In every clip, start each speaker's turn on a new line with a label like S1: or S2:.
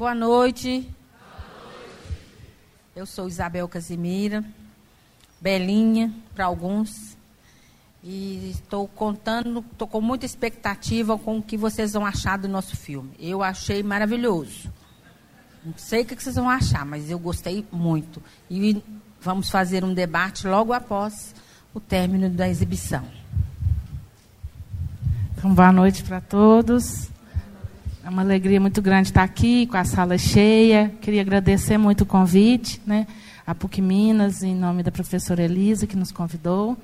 S1: Boa noite. Eu sou Isabel Casimira, Belinha para alguns. E estou contando, estou com muita expectativa com o que vocês vão achar do nosso filme. Eu achei maravilhoso. Não sei o que vocês vão achar, mas eu gostei muito. E vamos fazer um debate logo após o término da exibição.
S2: Então, boa noite para todos. É uma alegria muito grande estar aqui com a sala cheia. Queria agradecer muito o convite, né, a PUC Minas, em nome da professora Elisa, que nos convidou.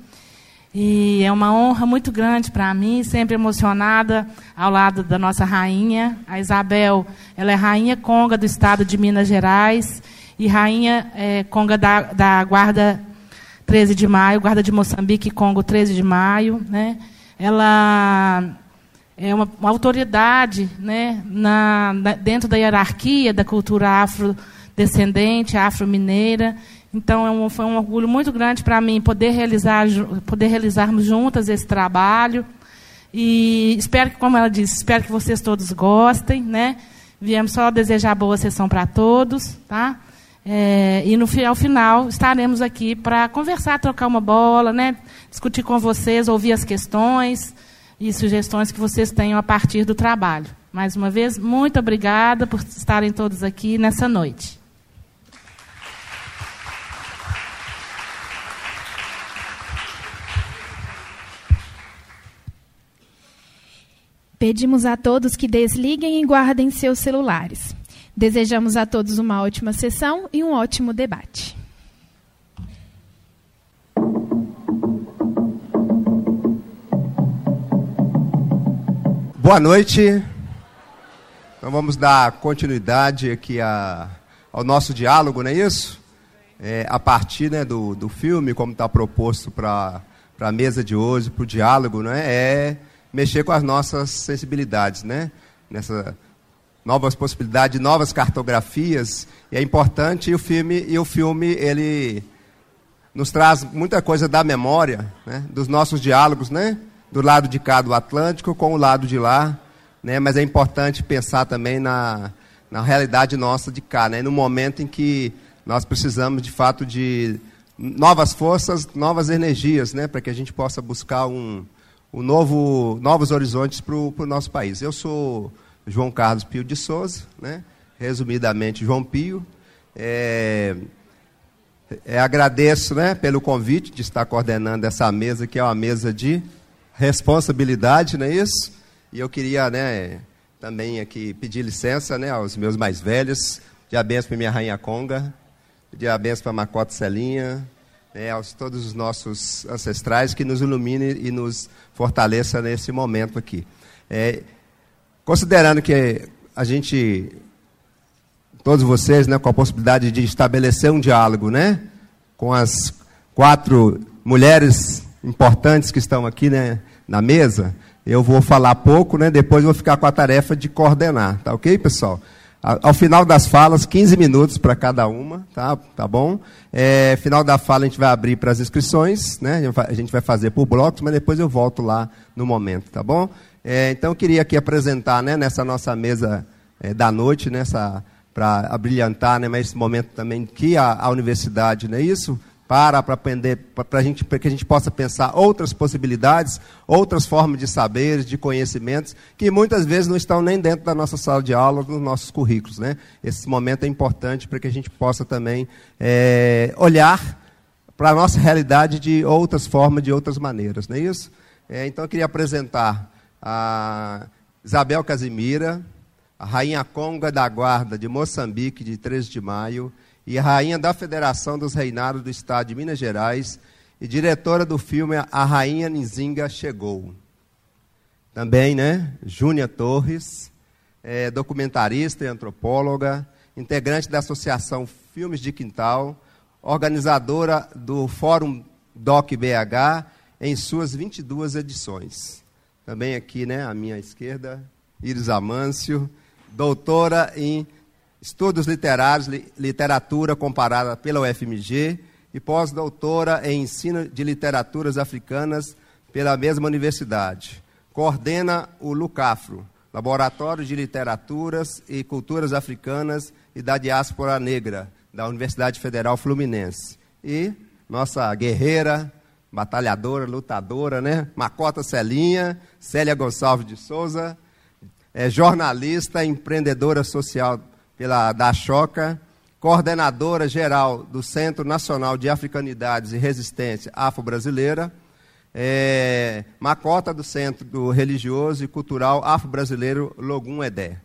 S2: E é uma honra muito grande para mim, sempre emocionada ao lado da nossa rainha, a Isabel. Ela é rainha conga do estado de Minas Gerais e rainha é, conga da, da Guarda 13 de Maio, Guarda de Moçambique, Congo 13 de Maio. Né? Ela é uma, uma autoridade né, na, na, dentro da hierarquia da cultura afrodescendente, afro-mineira. Então, é um, foi um orgulho muito grande para mim poder, realizar, poder realizarmos juntas esse trabalho. E espero que, como ela disse, espero que vocês todos gostem. Né? Viemos só desejar boa sessão para todos. Tá? É, e no ao final estaremos aqui para conversar, trocar uma bola, né? discutir com vocês, ouvir as questões e sugestões que vocês tenham a partir do trabalho. Mais uma vez, muito obrigada por estarem todos aqui nessa noite.
S3: Pedimos a todos que desliguem e guardem seus celulares. Desejamos a todos uma ótima sessão e um ótimo debate.
S4: Boa noite. Então vamos dar continuidade aqui a, ao nosso diálogo, não é isso? É, a partir né, do, do filme, como está proposto para a mesa de hoje, para o diálogo, não é? é mexer com as nossas sensibilidades, né? Nessa novas possibilidades, novas cartografias, e é importante e o filme e o filme ele nos traz muita coisa da memória, né? Dos nossos diálogos, né? Do lado de cá do Atlântico com o lado de lá, né? mas é importante pensar também na, na realidade nossa de cá, né? no momento em que nós precisamos de fato de novas forças, novas energias, né? para que a gente possa buscar um, um novo, novos horizontes para o nosso país. Eu sou João Carlos Pio de Souza, né? resumidamente João Pio. É, é, agradeço né, pelo convite de estar coordenando essa mesa, que é uma mesa de responsabilidade, não é isso? E eu queria, né, também aqui pedir licença, né, aos meus mais velhos, de abenço para minha rainha Conga, de abenço para Macote Celinha, né, aos todos os nossos ancestrais que nos ilumine e nos fortaleça nesse momento aqui. É, considerando que a gente, todos vocês, né, com a possibilidade de estabelecer um diálogo, né, com as quatro mulheres importantes que estão aqui né, na mesa, eu vou falar pouco, né, depois vou ficar com a tarefa de coordenar, tá ok, pessoal? Ao final das falas, 15 minutos para cada uma, tá, tá bom? É, final da fala a gente vai abrir para as inscrições, né? A gente vai fazer por blocos, mas depois eu volto lá no momento, tá bom? É, então eu queria aqui apresentar, né, nessa nossa mesa é, da noite, nessa para abrilhantar, né, mas esse momento também que a, a universidade, não é isso? Para para aprender, para gente, para que a gente possa pensar outras possibilidades, outras formas de saberes, de conhecimentos, que muitas vezes não estão nem dentro da nossa sala de aula, nos nossos currículos. Né? Esse momento é importante para que a gente possa também é, olhar para a nossa realidade de outras formas, de outras maneiras. Não é isso? É, então eu queria apresentar a Isabel Casimira, a Rainha Conga da Guarda de Moçambique, de 13 de maio, e rainha da Federação dos Reinados do Estado de Minas Gerais e diretora do filme A Rainha Nzinga Chegou. Também, né, Júnia Torres, é, documentarista e antropóloga, integrante da Associação Filmes de Quintal, organizadora do Fórum Doc BH em suas 22 edições. Também aqui, né, à minha esquerda, Iris Amâncio, doutora em estudos literários, literatura comparada pela UFMG e pós-doutora em ensino de literaturas africanas pela mesma universidade. Coordena o LUCAFRO, Laboratório de Literaturas e Culturas Africanas e da Diáspora Negra, da Universidade Federal Fluminense. E nossa guerreira, batalhadora, lutadora, né? Macota Celinha, Célia Gonçalves de Souza, é jornalista, empreendedora social pela da Choca, coordenadora geral do Centro Nacional de Africanidades e Resistência Afro-Brasileira, é, Macota do Centro Religioso e Cultural Afro-Brasileiro Logum Edé.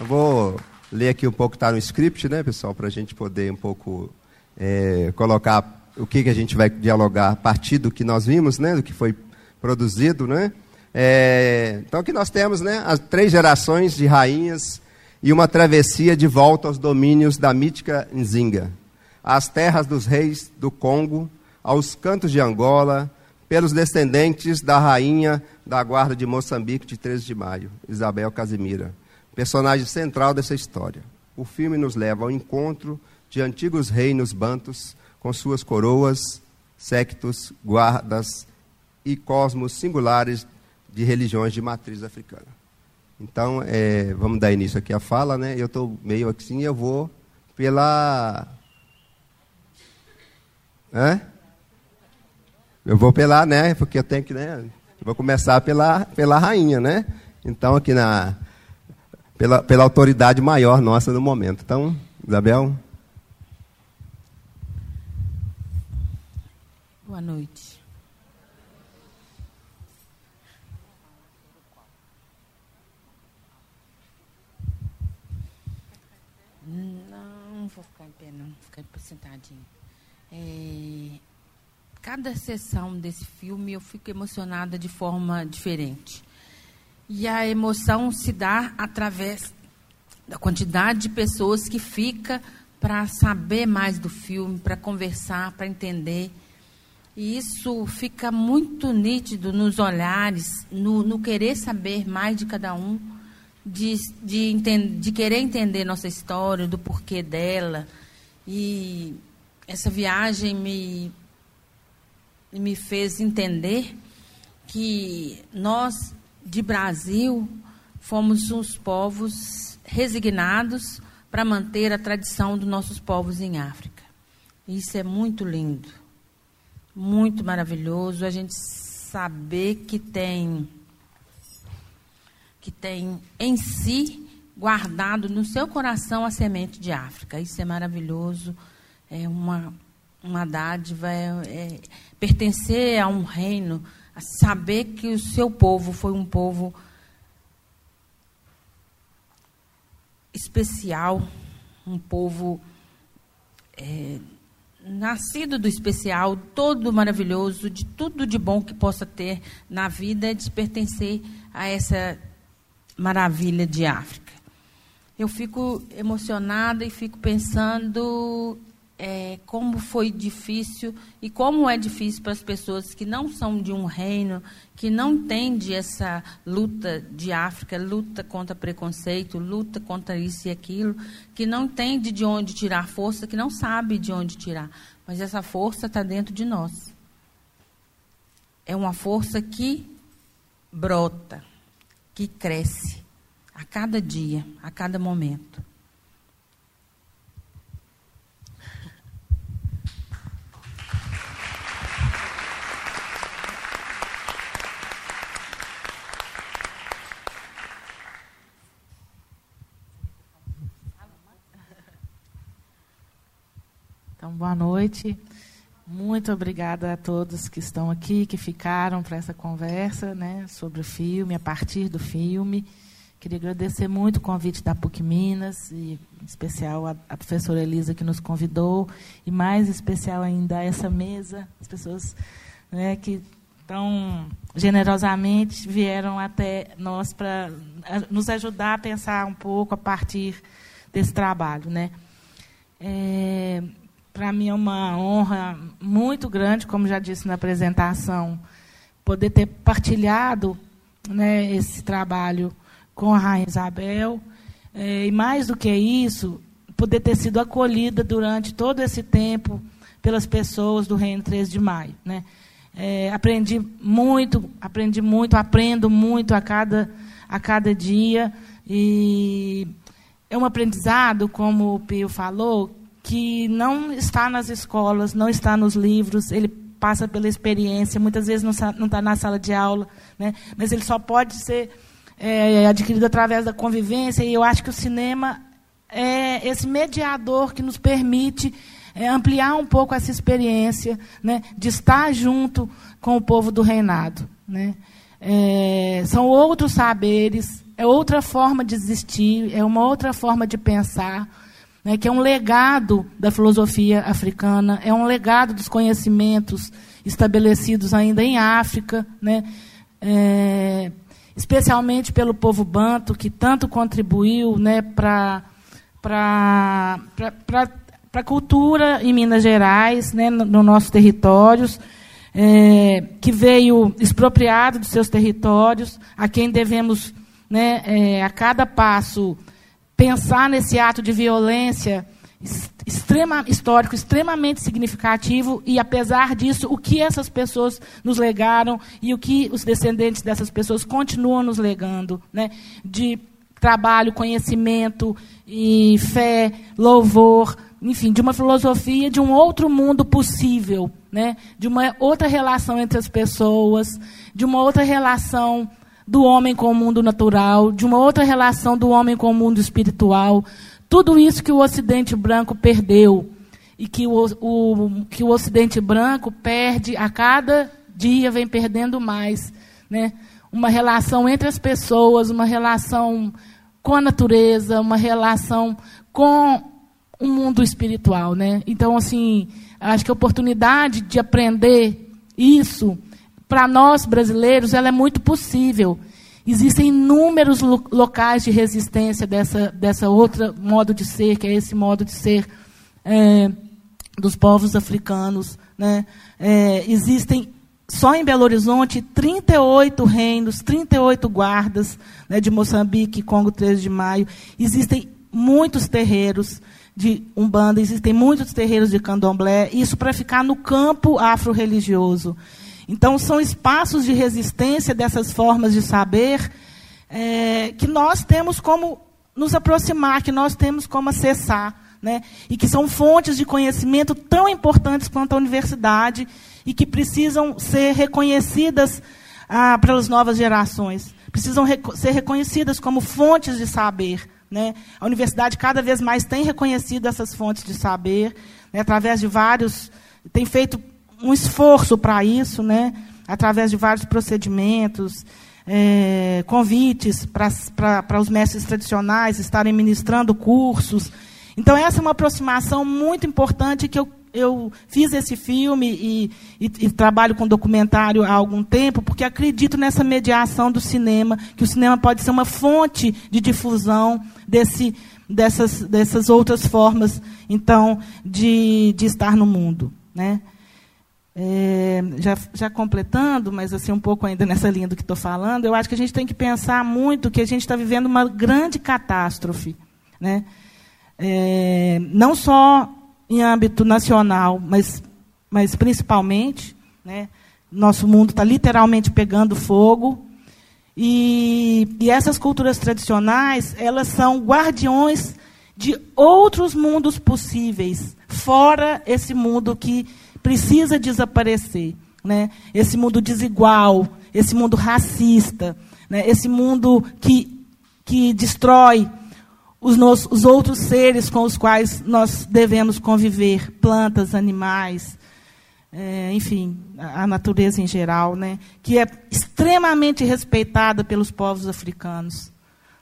S4: Vou ler aqui um pouco que está no script, né, pessoal, para a gente poder um pouco é, colocar o que, que a gente vai dialogar a partir do que nós vimos, né, do que foi produzido, né. É, então aqui nós temos, né, as três gerações de rainhas e uma travessia de volta aos domínios da mítica Nzinga, às terras dos reis do Congo, aos cantos de Angola, pelos descendentes da rainha da guarda de Moçambique de 13 de maio, Isabel Casimira personagem central dessa história. O filme nos leva ao encontro de antigos reinos bantos com suas coroas, sectos, guardas e cosmos singulares de religiões de matriz africana. Então, é, vamos dar início aqui à fala, né? Eu estou meio assim, eu vou pela. Hã? Eu vou pela, né? Porque eu tenho que, né? vou começar pela, pela rainha, né? Então, aqui na pela, pela autoridade maior nossa no momento. Então, Isabel.
S1: Boa noite. Não, vou ficar em pé, não. Vou ficar sentadinho. É, cada sessão desse filme eu fico emocionada de forma diferente. E a emoção se dá através da quantidade de pessoas que fica para saber mais do filme, para conversar, para entender. E isso fica muito nítido nos olhares, no, no querer saber mais de cada um, de, de, de querer entender nossa história, do porquê dela. E essa viagem me, me fez entender que nós de Brasil, fomos uns povos resignados para manter a tradição dos nossos povos em África. Isso é muito lindo, muito maravilhoso a gente saber que tem que tem em si guardado no seu coração a semente de África. Isso é maravilhoso, é uma uma dádiva, é, é pertencer a um reino a saber que o seu povo foi um povo especial, um povo é, nascido do especial, todo maravilhoso, de tudo de bom que possa ter na vida, de pertencer a essa maravilha de África. Eu fico emocionada e fico pensando é, como foi difícil e como é difícil para as pessoas que não são de um reino, que não entende essa luta de África, luta contra preconceito, luta contra isso e aquilo, que não entende de onde tirar força, que não sabe de onde tirar. Mas essa força está dentro de nós. É uma força que brota, que cresce a cada dia, a cada momento.
S2: Boa noite. Muito obrigada a todos que estão aqui, que ficaram para essa conversa né, sobre o filme, a partir do filme. Queria agradecer muito o convite da PUC Minas, e em especial a, a professora Elisa que nos convidou, e mais especial ainda essa mesa, as pessoas né, que tão generosamente vieram até nós para nos ajudar a pensar um pouco a partir desse trabalho. Né? É, para mim é uma honra muito grande, como já disse na apresentação, poder ter partilhado né, esse trabalho com a Rainha Isabel. É, e mais do que isso, poder ter sido acolhida durante todo esse tempo pelas pessoas do Reino 13 de Maio. Né? É, aprendi muito, aprendi muito, aprendo muito a cada, a cada dia. E é um aprendizado, como o Pio falou, que não está nas escolas, não está nos livros, ele passa pela experiência, muitas vezes não está na sala de aula, né? mas ele só pode ser é, adquirido através da convivência, e eu acho que o cinema é esse mediador que nos permite é, ampliar um pouco essa experiência né, de estar junto com o povo do reinado. Né? É, são outros saberes, é outra forma de existir, é uma outra forma de pensar, né, que é um legado da filosofia africana, é um legado dos conhecimentos estabelecidos ainda em África, né, é, especialmente pelo povo banto, que tanto contribuiu né, para a cultura em Minas Gerais, né, nos no nossos territórios, é, que veio expropriado dos seus territórios, a quem devemos, né, é, a cada passo, pensar nesse ato de violência extrema, histórico extremamente significativo e, apesar disso, o que essas pessoas nos legaram e o que os descendentes dessas pessoas continuam nos legando, né, de trabalho, conhecimento e fé, louvor, enfim, de uma filosofia de um outro mundo possível, né? de uma outra relação entre as pessoas, de uma outra relação do homem com o mundo natural, de uma outra relação do homem com o mundo espiritual. Tudo isso que o Ocidente branco perdeu e que o, o, que o Ocidente branco perde a cada dia, vem perdendo mais. Né? Uma relação entre as pessoas, uma relação com a natureza, uma relação com um mundo espiritual, né? Então, assim, acho que a oportunidade de aprender isso para nós brasileiros, ela é muito possível. Existem inúmeros lo locais de resistência dessa dessa outra modo de ser, que é esse modo de ser é, dos povos africanos, né? É, existem só em Belo Horizonte 38 reinos, 38 guardas né, de Moçambique, Congo 13 de Maio. Existem muitos terreiros de Umbanda, existem muitos terreiros de candomblé, isso para ficar no campo afro-religioso. Então, são espaços de resistência dessas formas de saber é, que nós temos como nos aproximar, que nós temos como acessar, né? e que são fontes de conhecimento tão importantes quanto a universidade e que precisam ser reconhecidas ah, pelas novas gerações, precisam rec ser reconhecidas como fontes de saber. Né? A universidade cada vez mais tem reconhecido essas fontes de saber, né, através de vários. tem feito um esforço para isso, né, através de vários procedimentos, é, convites para os mestres tradicionais estarem ministrando cursos. Então, essa é uma aproximação muito importante que eu eu fiz esse filme e, e, e, trabalho com documentário há algum tempo, porque acredito nessa mediação do cinema, que o cinema pode ser uma fonte de difusão desse, dessas, dessas outras formas, então, de, de estar no mundo. Né? É, já, já completando, mas assim um pouco ainda nessa linha do que estou falando, eu acho que a gente tem que pensar muito que a gente está vivendo uma grande catástrofe. Né? É, não só em âmbito nacional, mas, mas principalmente, né, nosso mundo está literalmente pegando fogo. E, e essas culturas tradicionais, elas são guardiões de outros mundos possíveis, fora esse mundo que precisa desaparecer. Né? Esse mundo desigual, esse mundo racista, né? esse mundo que, que destrói os, nos, os outros seres com os quais nós devemos conviver, plantas, animais, é, enfim, a, a, natureza em geral, né, que é extremamente respeitada pelos povos africanos.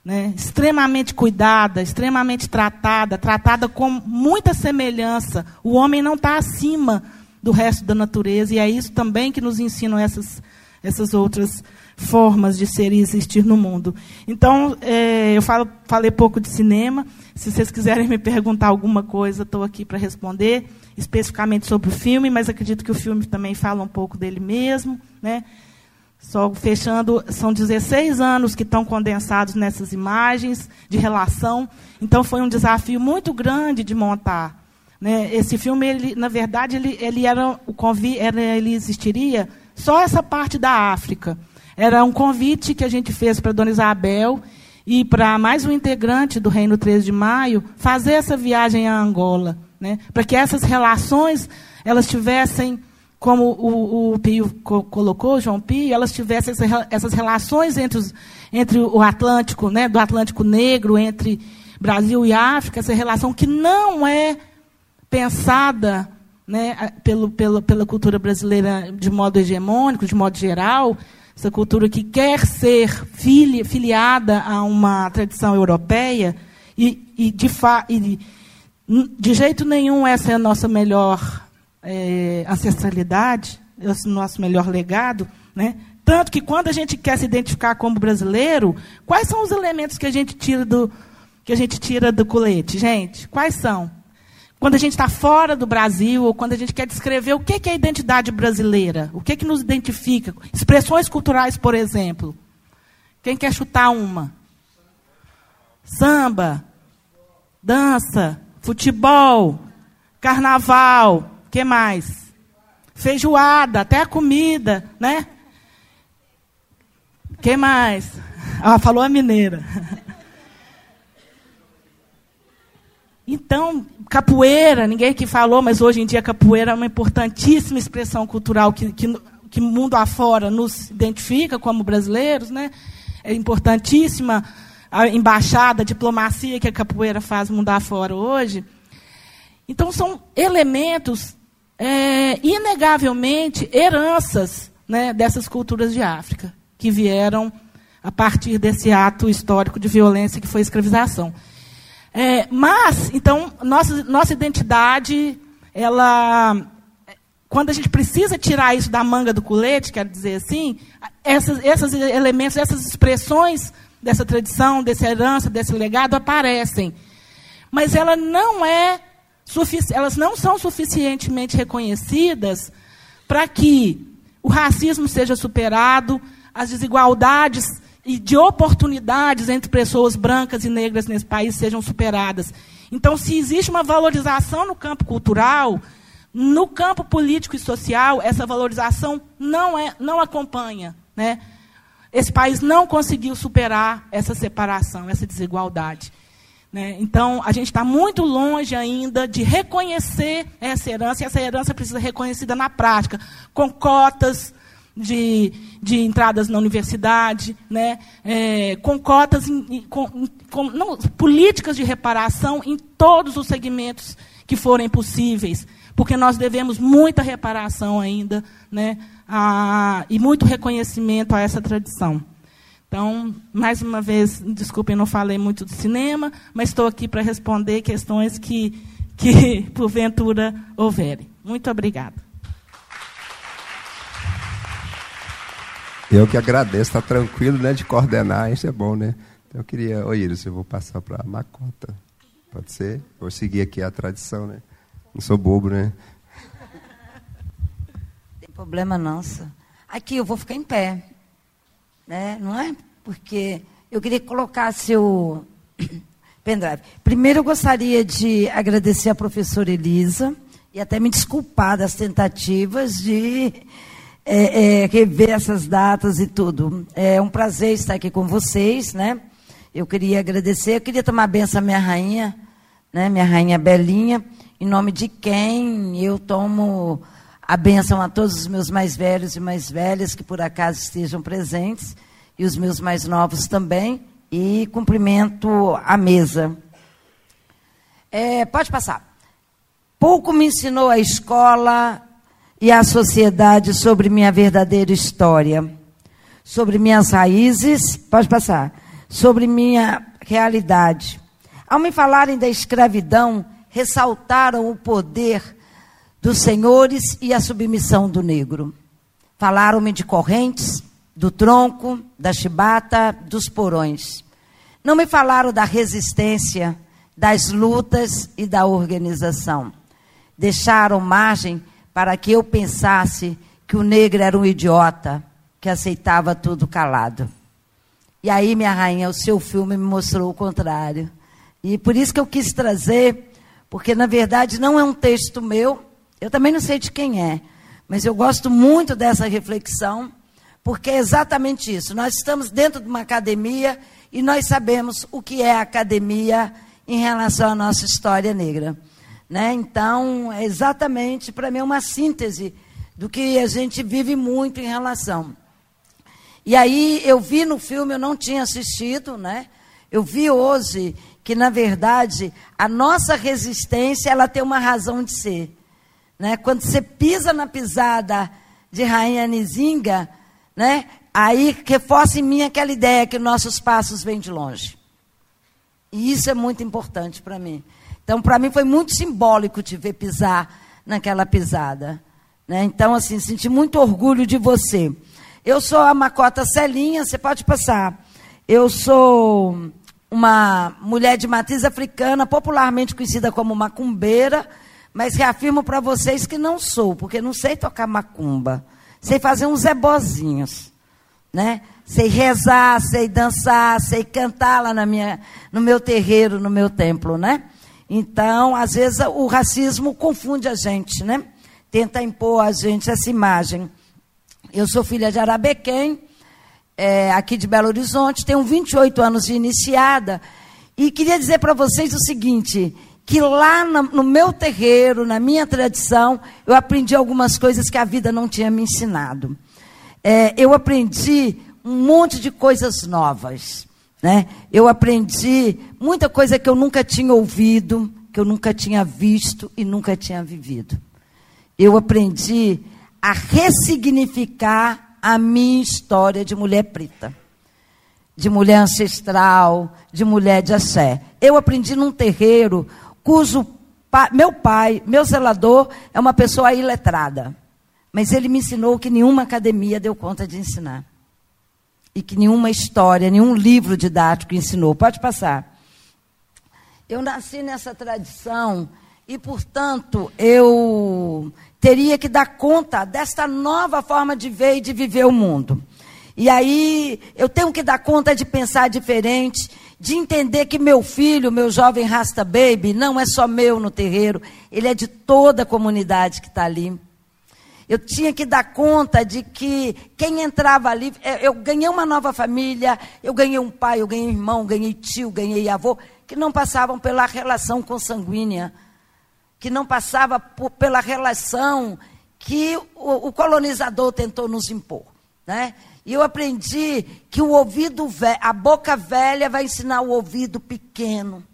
S2: Né, extremamente cuidada, extremamente tratada, tratada com muita semelhança. O homem não está acima do resto da natureza, e é isso também que nos ensinam essas, essas outras formas de ser e existir no mundo. Então, é, eu falo, falei pouco de cinema. Se vocês quiserem me perguntar alguma coisa, estou aqui para responder, especificamente sobre o filme, mas acredito que o filme também fala um pouco dele mesmo. Né? Só fechando, são 16 anos que estão condensados nessas imagens de relação. Então, foi um desafio muito grande de montar. Né? Esse filme, ele, na verdade, ele, ele era o convite, ele existiria só essa parte da África. Era um convite que a gente fez para Dona Isabel e para mais um integrante do Reino 13 de Maio fazer essa viagem a Angola, né? para que essas relações elas tivessem, como o, o Pio co colocou, João Pio, elas tivessem essas relações entre, os, entre o Atlântico, né, do Atlântico Negro, entre Brasil e África, essa relação que não é pensada né, pelo, pelo, pela cultura brasileira de modo hegemônico, de modo geral, essa cultura que quer ser fili, filiada a uma tradição europeia, e, e, de, fa, e de jeito nenhum essa é a nossa melhor é, ancestralidade, esse nosso melhor legado. Né? Tanto que quando a gente quer se identificar como brasileiro, quais são os elementos que a gente tira do, que a gente tira do colete, gente? Quais são? Quando a gente está fora do Brasil, ou quando a gente quer descrever o que é a identidade brasileira, o que, que nos identifica. Expressões culturais, por exemplo. Quem quer chutar uma? Samba, dança, futebol, carnaval, que mais? Feijoada, até a comida, né? que mais? Ah, falou a mineira. Então, capoeira, ninguém aqui falou, mas hoje em dia capoeira é uma importantíssima expressão cultural que, que, que mundo afora nos identifica como brasileiros, né? É importantíssima a embaixada, a diplomacia que a capoeira faz mundo afora hoje. Então, são elementos, é, inegavelmente, heranças né, dessas culturas de África, que vieram a partir desse ato histórico de violência que foi a escravização. É, mas, então, nossa, nossa identidade, ela, quando a gente precisa tirar isso da manga do colete, quero dizer assim, essas, esses elementos, essas expressões dessa tradição, dessa herança, desse legado aparecem. Mas ela não é elas não são suficientemente reconhecidas para que o racismo seja superado, as desigualdades e de oportunidades entre pessoas brancas e negras nesse país sejam superadas. Então, se existe uma valorização no campo cultural, no campo político e social, essa valorização não, é, não acompanha. Né? Esse país não conseguiu superar essa separação, essa desigualdade. Né? Então, a gente está muito longe ainda de reconhecer essa herança, e essa herança precisa ser reconhecida na prática, com cotas, de, de entradas na universidade, né? É, com cotas, em, com, com, não, políticas de reparação em todos os segmentos que forem possíveis, porque nós devemos muita reparação ainda, né? A, e muito reconhecimento a essa tradição. Então, mais uma vez, desculpem, não falei muito do cinema, mas estou aqui para responder questões que, que porventura houverem. Muito obrigada.
S4: Eu que agradeço, está tranquilo, né, de coordenar, isso é bom, né? Então eu queria, ô Iris, eu vou passar para a Macota. Pode ser? Vou seguir aqui a tradição, né? Não sou bobo, né?
S5: Tem problema não, sir. Aqui eu vou ficar em pé, né? Não é? Porque eu queria colocar seu pendrive. Primeiro eu gostaria de agradecer a professora Elisa e até me desculpar das tentativas de é, é, rever essas datas e tudo. É um prazer estar aqui com vocês, né? Eu queria agradecer, eu queria tomar a benção à minha rainha, né? Minha rainha Belinha, em nome de quem eu tomo a benção a todos os meus mais velhos e mais velhas que por acaso estejam presentes e os meus mais novos também e cumprimento a mesa. É, pode passar. Pouco me ensinou a escola e a sociedade sobre minha verdadeira história, sobre minhas raízes, pode passar, sobre minha realidade. Ao me falarem da escravidão, ressaltaram o poder dos senhores e a submissão do negro. Falaram-me de correntes, do tronco, da chibata, dos porões. Não me falaram da resistência, das lutas e da organização. Deixaram margem para que eu pensasse que o negro era um idiota que aceitava tudo calado. E aí, minha rainha, o seu filme me mostrou o contrário. E por isso que eu quis trazer, porque na verdade não é um texto meu, eu também não sei de quem é, mas eu gosto muito dessa reflexão, porque é exatamente isso. Nós estamos dentro de uma academia e nós sabemos o que é academia em relação à nossa história negra. Né? Então, é exatamente, para mim, uma síntese do que a gente vive muito em relação. E aí, eu vi no filme, eu não tinha assistido, né? eu vi hoje que, na verdade, a nossa resistência ela tem uma razão de ser. Né? Quando você pisa na pisada de Rainha Nizinga, né? aí reforça em mim aquela ideia que nossos passos vêm de longe. E isso é muito importante para mim. Então, para mim, foi muito simbólico te ver pisar naquela pisada. Né? Então, assim, senti muito orgulho de você. Eu sou a Macota Celinha, você pode passar. Eu sou uma mulher de matriz africana, popularmente conhecida como macumbeira, mas reafirmo para vocês que não sou, porque não sei tocar macumba. Sei fazer uns ebozinhos, né? sei rezar, sei dançar, sei cantar lá na minha, no meu terreiro, no meu templo, né? Então, às vezes o racismo confunde a gente, né? Tenta impor a gente essa imagem. Eu sou filha de Arabequém, é, aqui de Belo Horizonte, tenho 28 anos de iniciada e queria dizer para vocês o seguinte, que lá no meu terreiro, na minha tradição, eu aprendi algumas coisas que a vida não tinha me ensinado. É, eu aprendi um monte de coisas novas. Né? Eu aprendi muita coisa que eu nunca tinha ouvido, que eu nunca tinha visto e nunca tinha vivido. Eu aprendi a ressignificar a minha história de mulher preta, de mulher ancestral, de mulher de axé. Eu aprendi num terreiro cujo pa, meu pai, meu zelador, é uma pessoa iletrada. Mas ele me ensinou que nenhuma academia deu conta de ensinar e que nenhuma história, nenhum livro didático ensinou. Pode passar. Eu nasci nessa tradição e, portanto, eu teria que dar conta desta nova forma de ver e de viver o mundo. E aí eu tenho que dar conta de pensar diferente, de entender que meu filho, meu jovem Rasta Baby, não é só meu no terreiro, ele é de toda a comunidade que está ali. Eu tinha que dar conta de que quem entrava ali, é, eu ganhei uma nova família, eu ganhei um pai, eu ganhei um irmão, ganhei tio, ganhei avô, que não passavam pela relação consanguínea, que não passava por, pela relação que o, o, colonizador tentou nos impor. Né? E eu aprendi que o ouvido velho, a boca velha vai ensinar o ouvido pequeno.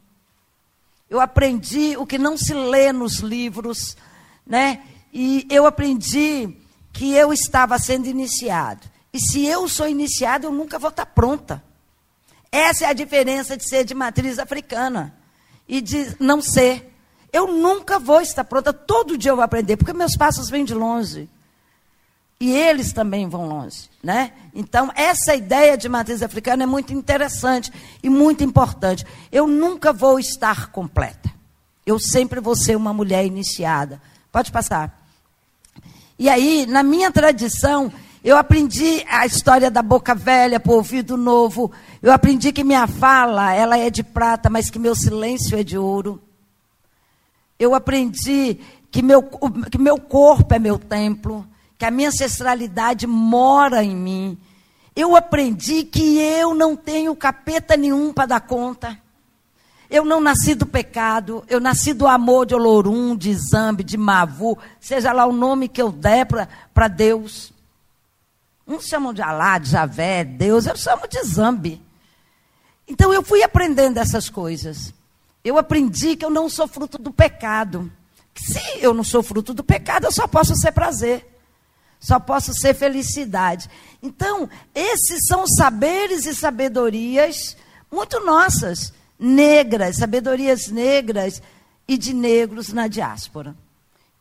S5: Eu aprendi o que não se lê nos livros, né? E eu aprendi que eu estava sendo iniciado. E se eu sou iniciado, eu nunca vou estar pronta. Essa é a diferença de ser de matriz africana e de não ser. Eu nunca vou estar pronta. Todo dia eu vou aprender, porque meus passos vêm de longe. E eles também vão longe, né? Então, essa ideia de matriz africana é muito interessante e muito importante. Eu nunca vou estar completa. Eu sempre vou ser uma mulher iniciada. Pode passar. E aí, na minha tradição, eu aprendi a história da boca velha para o ouvido novo. Eu aprendi que minha fala, ela é de prata, mas que meu silêncio é de ouro. Eu aprendi que meu, que meu corpo é meu templo, que a minha ancestralidade mora em mim. Eu aprendi que eu não tenho capeta nenhum para dar conta. Eu não nasci do pecado, eu nasci do amor de Olorum, de Zambi, de Mavu, seja lá o nome que eu der para Deus. Uns chamam de Alá, de Javé, Deus, eu chamo de Zambi. Então eu fui aprendendo essas coisas. Eu aprendi que eu não sou fruto do pecado. Se eu não sou fruto do pecado, eu só posso ser prazer. Só posso ser felicidade. Então, esses são saberes e sabedorias muito nossas negras, sabedorias negras e de negros na diáspora.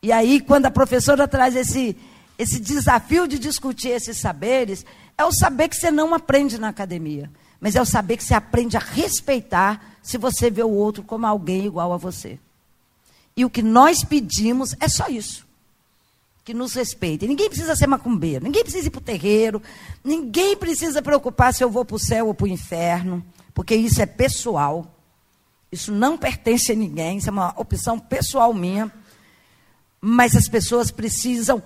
S5: E aí, quando a professora traz esse, esse desafio de discutir esses saberes, é o saber que você não aprende na academia, mas é o saber que você aprende a respeitar se você vê o outro como alguém igual a você. E o que nós pedimos é só isso. Que nos respeitem. Ninguém precisa ser macumbeiro, ninguém precisa ir para o terreiro, ninguém precisa preocupar se eu vou para o céu ou para o inferno porque isso é pessoal. Isso não pertence a ninguém, isso é uma opção pessoal minha. Mas as pessoas precisam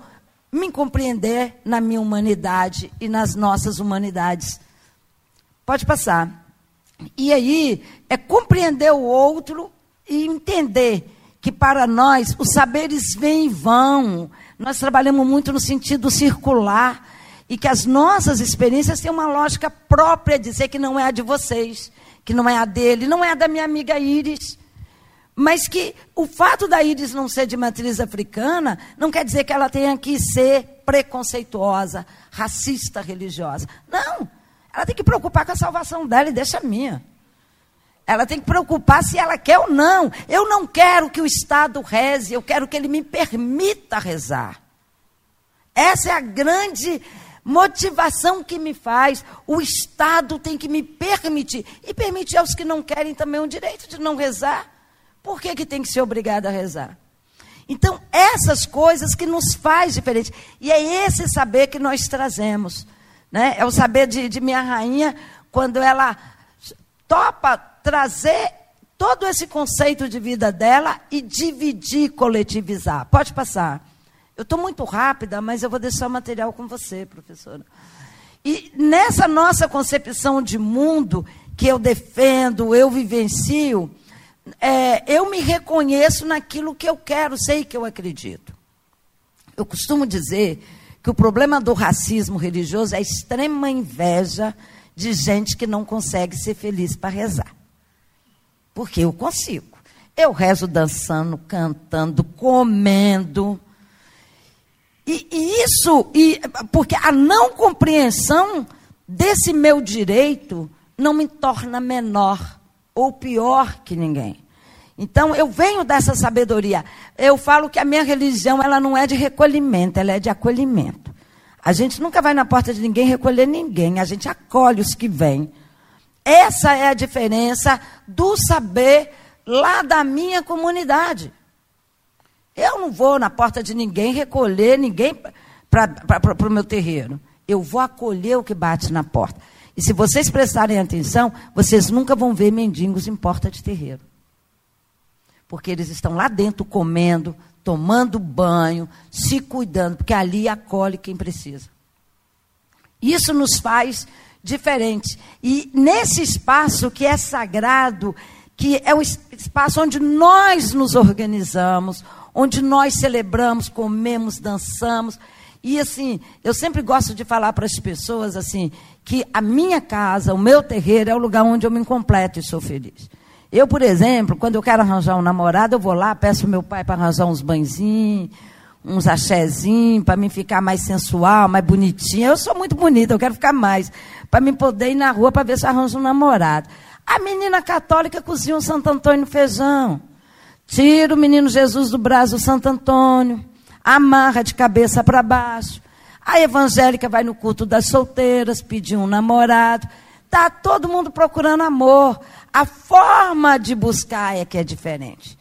S5: me compreender na minha humanidade e nas nossas humanidades. Pode passar. E aí é compreender o outro e entender que para nós os saberes vêm e vão. Nós trabalhamos muito no sentido circular e que as nossas experiências têm uma lógica própria, dizer que não é a de vocês, que não é a dele, não é a da minha amiga Iris. Mas que o fato da Iris não ser de matriz africana não quer dizer que ela tenha que ser preconceituosa, racista, religiosa. Não. Ela tem que preocupar com a salvação dela e deixa a minha. Ela tem que preocupar se ela quer ou não. Eu não quero que o Estado reze, eu quero que ele me permita rezar. Essa é a grande motivação que me faz. O Estado tem que me permitir. E permitir aos que não querem também o direito de não rezar. Por que, que tem que ser obrigado a rezar? Então, essas coisas que nos faz diferente. E é esse saber que nós trazemos. Né? É o saber de, de minha rainha, quando ela topa trazer todo esse conceito de vida dela e dividir, coletivizar. Pode passar. Eu estou muito rápida, mas eu vou deixar o material com você, professora. E nessa nossa concepção de mundo, que eu defendo, eu vivencio, é, eu me reconheço naquilo que eu quero, sei que eu acredito. Eu costumo dizer que o problema do racismo religioso é a extrema inveja de gente que não consegue ser feliz para rezar. Porque eu consigo. Eu rezo dançando, cantando, comendo. E, e isso, e, porque a não compreensão desse meu direito não me torna menor ou pior que ninguém. Então eu venho dessa sabedoria. Eu falo que a minha religião ela não é de recolhimento, ela é de acolhimento. A gente nunca vai na porta de ninguém recolher ninguém, a gente acolhe os que vêm. Essa é a diferença do saber lá da minha comunidade. Eu não vou na porta de ninguém recolher ninguém para o meu terreiro. Eu vou acolher o que bate na porta. E se vocês prestarem atenção, vocês nunca vão ver mendigos em porta de terreiro. Porque eles estão lá dentro comendo, tomando banho, se cuidando, porque ali acolhe quem precisa. Isso nos faz diferente. E nesse espaço que é sagrado, que é o espaço onde nós nos organizamos, onde nós celebramos, comemos, dançamos. E assim, eu sempre gosto de falar para as pessoas assim, que a minha casa, o meu terreiro é o lugar onde eu me completo e sou feliz. Eu, por exemplo, quando eu quero arranjar um namorado, eu vou lá, peço meu pai para arranjar uns banzinhos, uns axézinhos, para mim ficar mais sensual, mais bonitinha. Eu sou muito bonita, eu quero ficar mais. Para mim poder ir na rua para ver se arranjo um namorado. A menina católica cozinha um Santo Antônio feijão. Tira o menino Jesus do braço do Santo Antônio. Amarra de cabeça para baixo. A evangélica vai no culto das solteiras, pedir um namorado. Tá todo mundo procurando amor. A forma de buscar é que é diferente.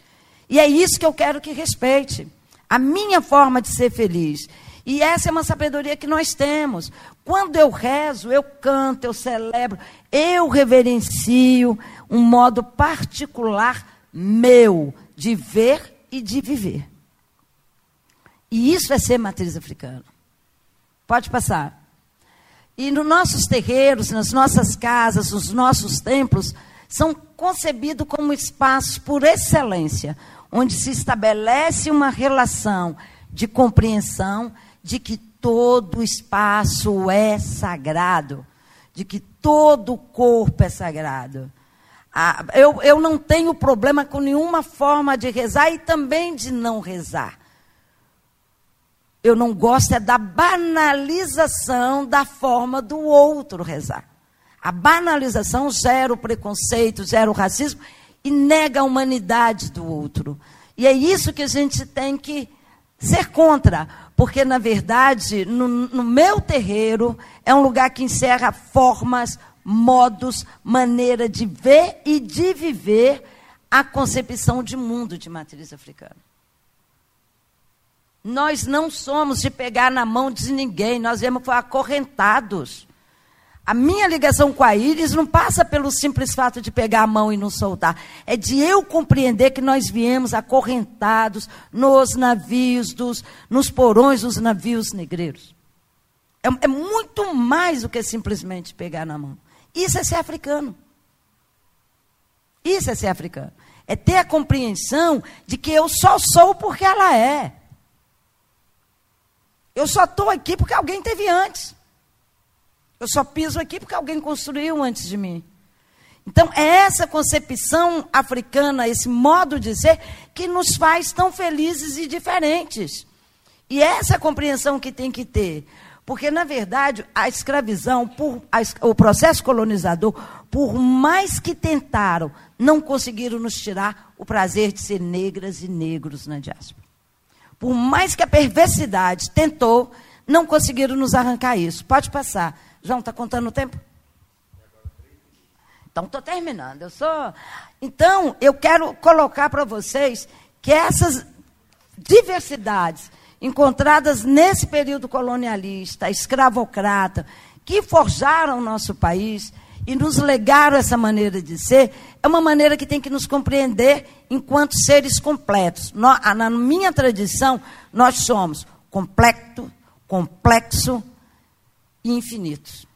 S5: E é isso que eu quero que respeite. A minha forma de ser feliz. E essa é uma sabedoria que nós temos. Quando eu rezo, eu canto, eu celebro, eu reverencio um modo particular meu de ver e de viver. E isso é ser matriz africana. Pode passar. E nos nossos terreiros, nas nossas casas, os nossos templos, são concebidos como espaços por excelência, onde se estabelece uma relação de compreensão de que todo espaço é sagrado, de que todo corpo é sagrado. Ah, eu, eu não tenho problema com nenhuma forma de rezar e também de não rezar eu não gosto é da banalização da forma do outro rezar. A banalização gera o preconceito, gera o racismo e nega a humanidade do outro. E é isso que a gente tem que ser contra, porque, na verdade, no, no meu terreiro é um lugar que encerra formas, modos, maneira de ver e de viver a concepção de mundo de matriz africana. Nós não somos de pegar na mão de ninguém, nós viemos acorrentados. A minha ligação com a Íris não passa pelo simples fato de pegar a mão e não soltar. É de eu compreender que nós viemos acorrentados nos navios, dos, nos porões dos navios negreiros. É, é muito mais do que simplesmente pegar na mão. Isso é ser africano. Isso é ser africano. É ter a compreensão de que eu só sou porque ela é. Eu só estou aqui porque alguém teve antes. Eu só piso aqui porque alguém construiu antes de mim. Então, é essa concepção africana, esse modo de ser, que nos faz tão felizes e diferentes. E é essa compreensão que tem que ter. Porque, na verdade, a escravização, por, a, o processo colonizador, por mais que tentaram, não conseguiram nos tirar o prazer de ser negras e negros na diáspora. Por mais que a perversidade tentou, não conseguiram nos arrancar isso. Pode passar. João, está contando o tempo? Então, estou terminando. Eu sou. Então, eu quero colocar para vocês que essas diversidades encontradas nesse período colonialista, escravocrata, que forjaram o nosso país e nos legaram essa maneira de ser, é uma maneira que tem que nos compreender enquanto seres completos. Na minha tradição, nós somos completo, complexo, e infinitos.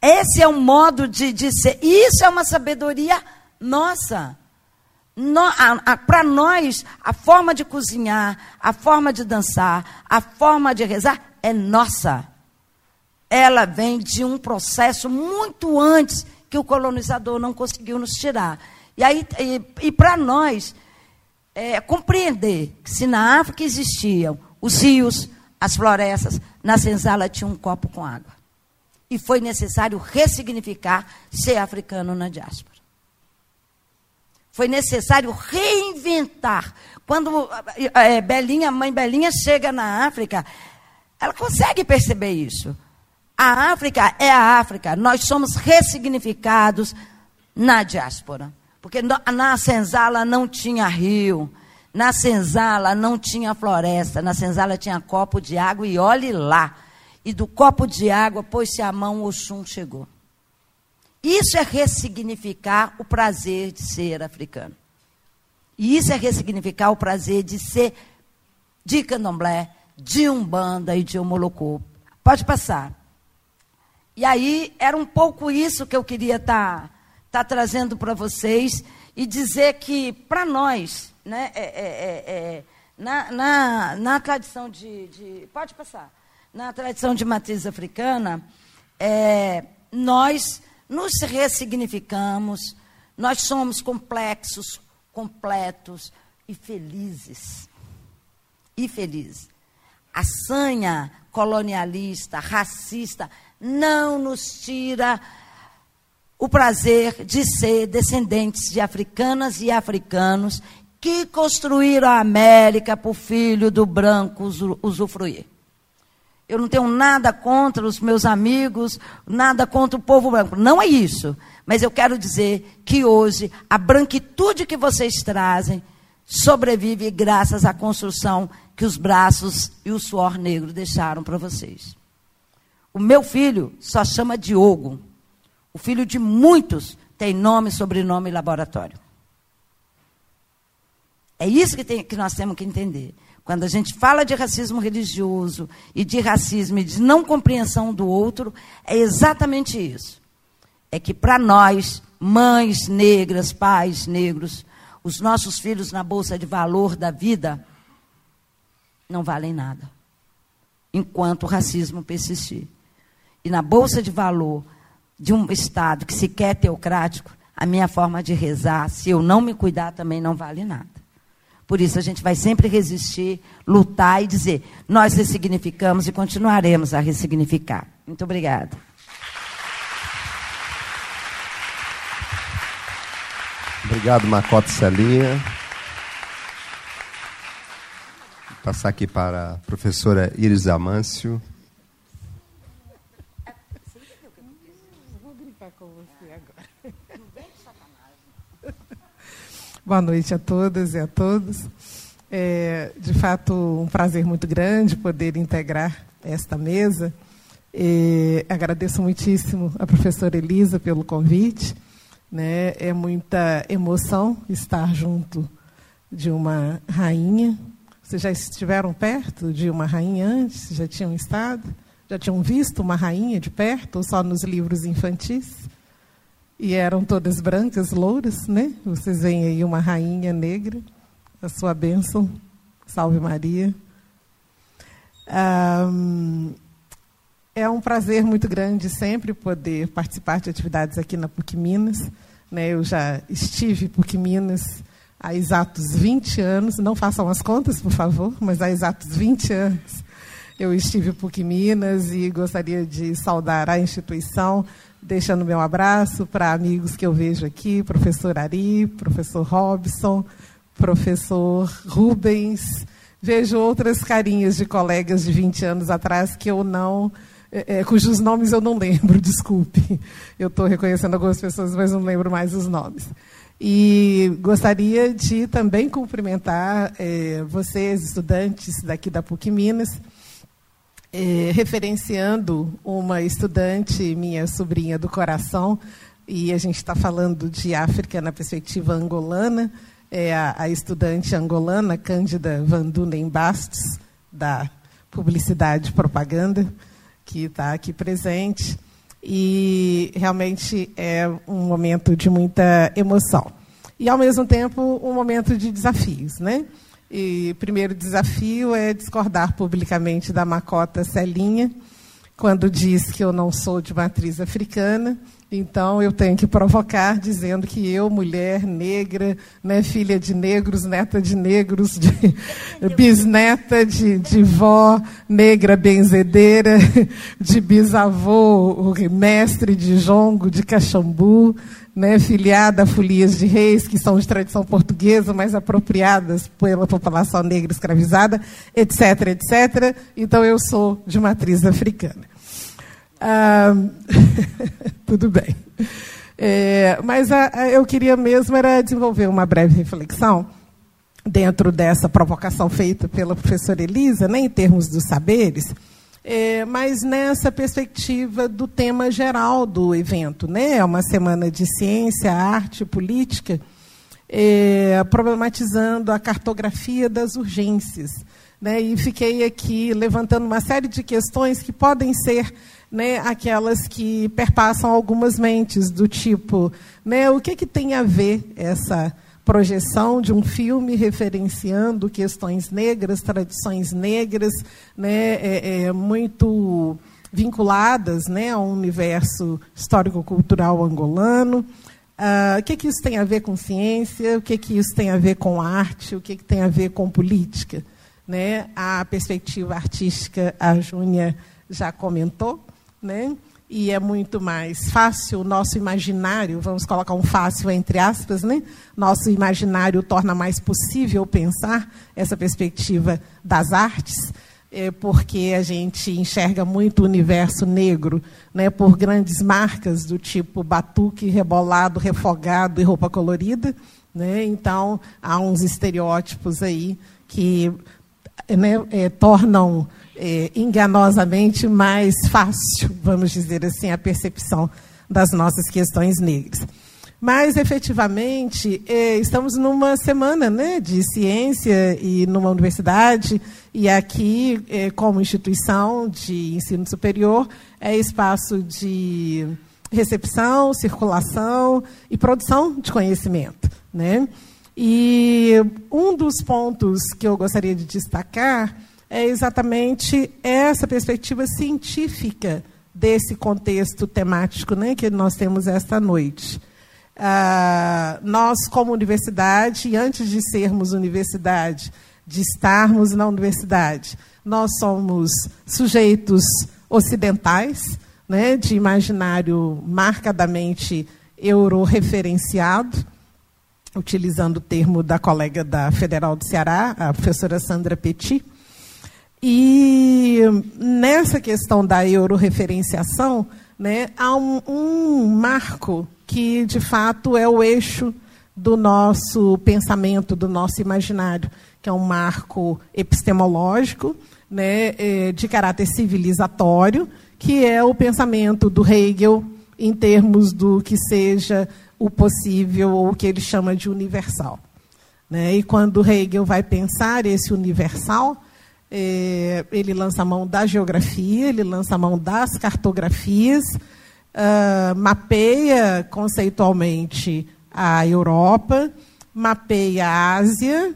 S5: Esse é um modo de, de ser. Isso é uma sabedoria nossa. No, Para nós, a forma de cozinhar, a forma de dançar, a forma de rezar é nossa. Ela vem de um processo muito antes que o colonizador não conseguiu nos tirar. E, aí, e, e para nós, é, compreender que se na África existiam os rios, as florestas, na senzala tinha um copo com água. E foi necessário ressignificar ser africano na diáspora. Foi necessário reinventar. Quando é, Belinha, mãe Belinha chega na África, ela consegue perceber isso. A África é a África. Nós somos ressignificados na diáspora. Porque na senzala não tinha rio, na senzala não tinha floresta, na senzala tinha copo de água e olhe lá. E do copo de água pôs-se a mão, o chum chegou. Isso é ressignificar o prazer de ser africano. E isso é ressignificar o prazer de ser de candomblé, de umbanda e de homolocô. Pode passar. E aí, era um pouco isso que eu queria estar tá, tá trazendo para vocês e dizer que, para nós, né, é, é, é, é, na, na, na, tradição de, de, Pode passar. Na tradição de matriz africana, é, nós nos ressignificamos, nós somos complexos, completos e felizes. E felizes. A sanha colonialista, racista, não nos tira o prazer de ser descendentes de africanas e africanos que construíram a América para o filho do branco usufruir. Eu não tenho nada contra os meus amigos, nada contra o povo branco. Não é isso. Mas eu quero dizer que hoje a branquitude que vocês trazem sobrevive graças à construção que os braços e o suor negro deixaram para vocês. O meu filho só chama Diogo. O filho de muitos tem nome, sobrenome e laboratório. É isso que, tem, que nós temos que entender. Quando a gente fala de racismo religioso e de racismo e de não compreensão do outro, é exatamente isso. É que para nós, mães negras, pais negros, os nossos filhos na bolsa de valor da vida não valem nada. Enquanto o racismo persistir. E na bolsa de valor de um Estado que se quer teocrático, a minha forma de rezar, se eu não me cuidar, também não vale nada. Por isso a gente vai sempre resistir, lutar e dizer: nós ressignificamos e continuaremos a ressignificar. Muito obrigada.
S4: Obrigado, Macote Celinha. Vou passar aqui para a professora Iris Amâncio.
S6: Boa noite a todas e a todos. É, de fato, um prazer muito grande poder integrar esta mesa E agradeço muitíssimo a professora Elisa pelo convite. Né? É muita emoção estar junto de uma rainha. Vocês já estiveram perto de uma rainha antes? Já tinham estado? Já tinham visto uma rainha de perto ou só nos livros infantis? E eram todas brancas, louras, né? Vocês veem aí uma rainha negra, a sua bênção. Salve Maria. Um, é um prazer muito grande sempre poder participar de atividades aqui na PUC Minas. Né? Eu já estive PUC Minas há exatos 20 anos, não façam as contas, por favor, mas há exatos 20 anos eu estive PUC Minas e gostaria de saudar a instituição, deixando meu abraço para amigos que eu vejo aqui, professor Ari, professor Robson, professor Rubens, vejo outras carinhas de colegas de 20 anos atrás que eu não. É, é cujos nomes eu não lembro, desculpe. Eu estou reconhecendo algumas pessoas, mas não lembro mais os nomes. E gostaria de também cumprimentar é, vocês, estudantes daqui da PUC Minas, é, referenciando uma estudante, minha sobrinha do coração, e a gente está falando de África na perspectiva angolana é a, a estudante angolana Cândida Vandunen Bastos, da Publicidade e Propaganda, que está aqui presente. E realmente é um momento de muita emoção. E, ao mesmo tempo, um momento de desafios. Né? E o primeiro desafio é discordar publicamente da Macota Celinha, quando diz que eu não sou de matriz africana. Então eu tenho que provocar dizendo que eu, mulher negra, né, filha de negros, neta de negros, de, bisneta de, de vó negra benzedeira, de bisavô mestre de jongo, de caxambu, né, filiada a folias de reis, que são de tradição portuguesa, mas apropriadas pela população negra escravizada, etc., etc. Então eu sou de matriz africana. Ah, tudo bem. É, mas a, a, eu queria mesmo era desenvolver uma breve reflexão dentro dessa provocação feita pela professora Elisa, né, em termos dos saberes, é, mas nessa perspectiva do tema geral do evento. Né, é uma semana de ciência, arte política, é, problematizando a cartografia das urgências. Né, e fiquei aqui levantando uma série de questões que podem ser né, aquelas que perpassam algumas mentes, do tipo, né, o que, que tem a ver essa projeção de um filme referenciando questões negras, tradições negras, né, é, é, muito vinculadas né, ao universo histórico-cultural angolano. Uh, o que, que isso tem a ver com ciência? O que, que isso tem a ver com arte? O que, que tem a ver com política? Né? A perspectiva artística, a Júnia já comentou né? E é muito mais fácil, o nosso imaginário, vamos colocar um fácil entre aspas, né? nosso imaginário torna mais possível pensar essa perspectiva das artes, é, porque a gente enxerga muito o universo negro né, por grandes marcas do tipo batuque, rebolado, refogado e roupa colorida. Né? Então, há uns estereótipos aí que né, é, tornam é, enganosamente mais fácil, vamos dizer assim, a percepção das nossas questões negras. Mas, efetivamente, é, estamos numa semana né, de ciência e numa universidade, e aqui, é, como instituição de ensino superior, é espaço de recepção, circulação e produção de conhecimento. Né? E um dos pontos que eu gostaria de destacar é exatamente essa perspectiva científica desse contexto temático né, que nós temos esta noite. Ah, nós, como universidade, e antes de sermos universidade, de estarmos na universidade, nós somos sujeitos ocidentais, né, de imaginário marcadamente euro-referenciado, utilizando o termo da colega da Federal do Ceará, a professora Sandra Petit. E nessa questão da euroreferenciação, né, há um, um marco que, de fato, é o eixo do nosso pensamento, do nosso imaginário, que é um marco epistemológico, né, é, de caráter civilizatório, que é o pensamento do Hegel em termos do que seja o possível ou o que ele chama de universal. Né? E quando Hegel vai pensar esse universal, é, ele lança a mão da geografia, ele lança a mão das cartografias, uh, mapeia conceitualmente a Europa, mapeia a Ásia,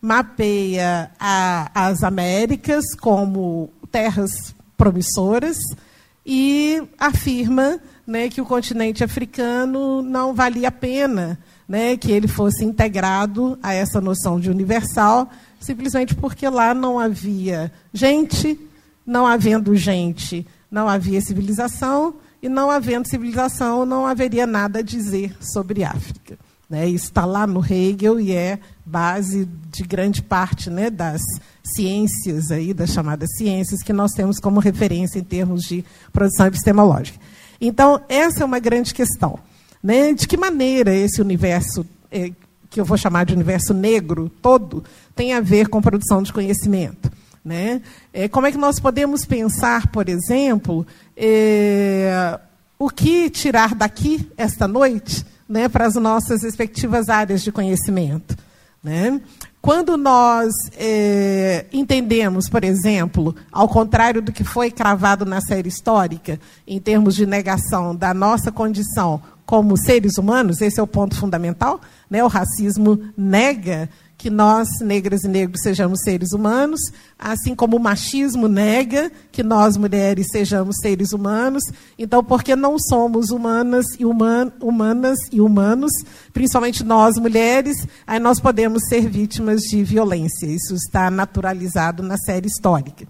S6: mapeia a, as Américas como terras promissoras e afirma né, que o continente africano não valia a pena né, que ele fosse integrado a essa noção de universal, simplesmente porque lá não havia gente, não havendo gente, não havia civilização, e não havendo civilização, não haveria nada a dizer sobre África. Né? Isso está lá no Hegel e é base de grande parte né, das ciências, aí, das chamadas ciências, que nós temos como referência em termos de produção epistemológica. Então, essa é uma grande questão. Né? De que maneira esse universo, é, que eu vou chamar de universo negro todo, tem a ver com produção de conhecimento? Né? É, como é que nós podemos pensar, por exemplo, é, o que tirar daqui esta noite né, para as nossas respectivas áreas de conhecimento? Né? Quando nós é, entendemos, por exemplo, ao contrário do que foi cravado na série histórica, em termos de negação da nossa condição como seres humanos, esse é o ponto fundamental, né? o racismo nega que nós, negras e negros, sejamos seres humanos, assim como o machismo nega que nós, mulheres, sejamos seres humanos. Então, porque não somos humanas e, human, humanas e humanos, principalmente nós, mulheres, aí nós podemos ser vítimas de violência. Isso está naturalizado na série histórica.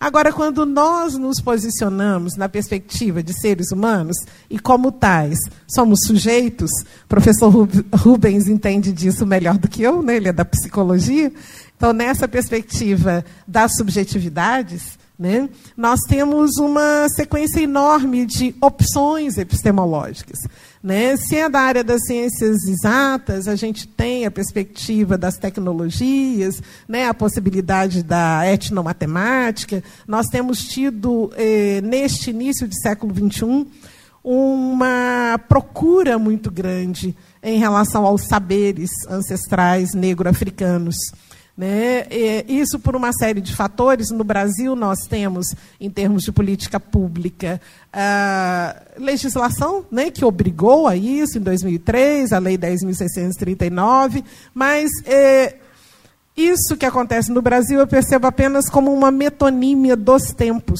S6: Agora, quando nós nos posicionamos na perspectiva de seres humanos e, como tais, somos sujeitos, professor Rubens entende disso melhor do que eu, né? ele é da psicologia. Então, nessa perspectiva das subjetividades, né, nós temos uma sequência enorme de opções epistemológicas. Né? Se é da área das ciências exatas, a gente tem a perspectiva das tecnologias, né? a possibilidade da etnomatemática. Nós temos tido, eh, neste início de século XXI, uma procura muito grande em relação aos saberes ancestrais negro-africanos. Né? Isso por uma série de fatores. No Brasil, nós temos, em termos de política pública, legislação né, que obrigou a isso em 2003, a Lei 10.639, mas é, isso que acontece no Brasil eu percebo apenas como uma metonímia dos tempos,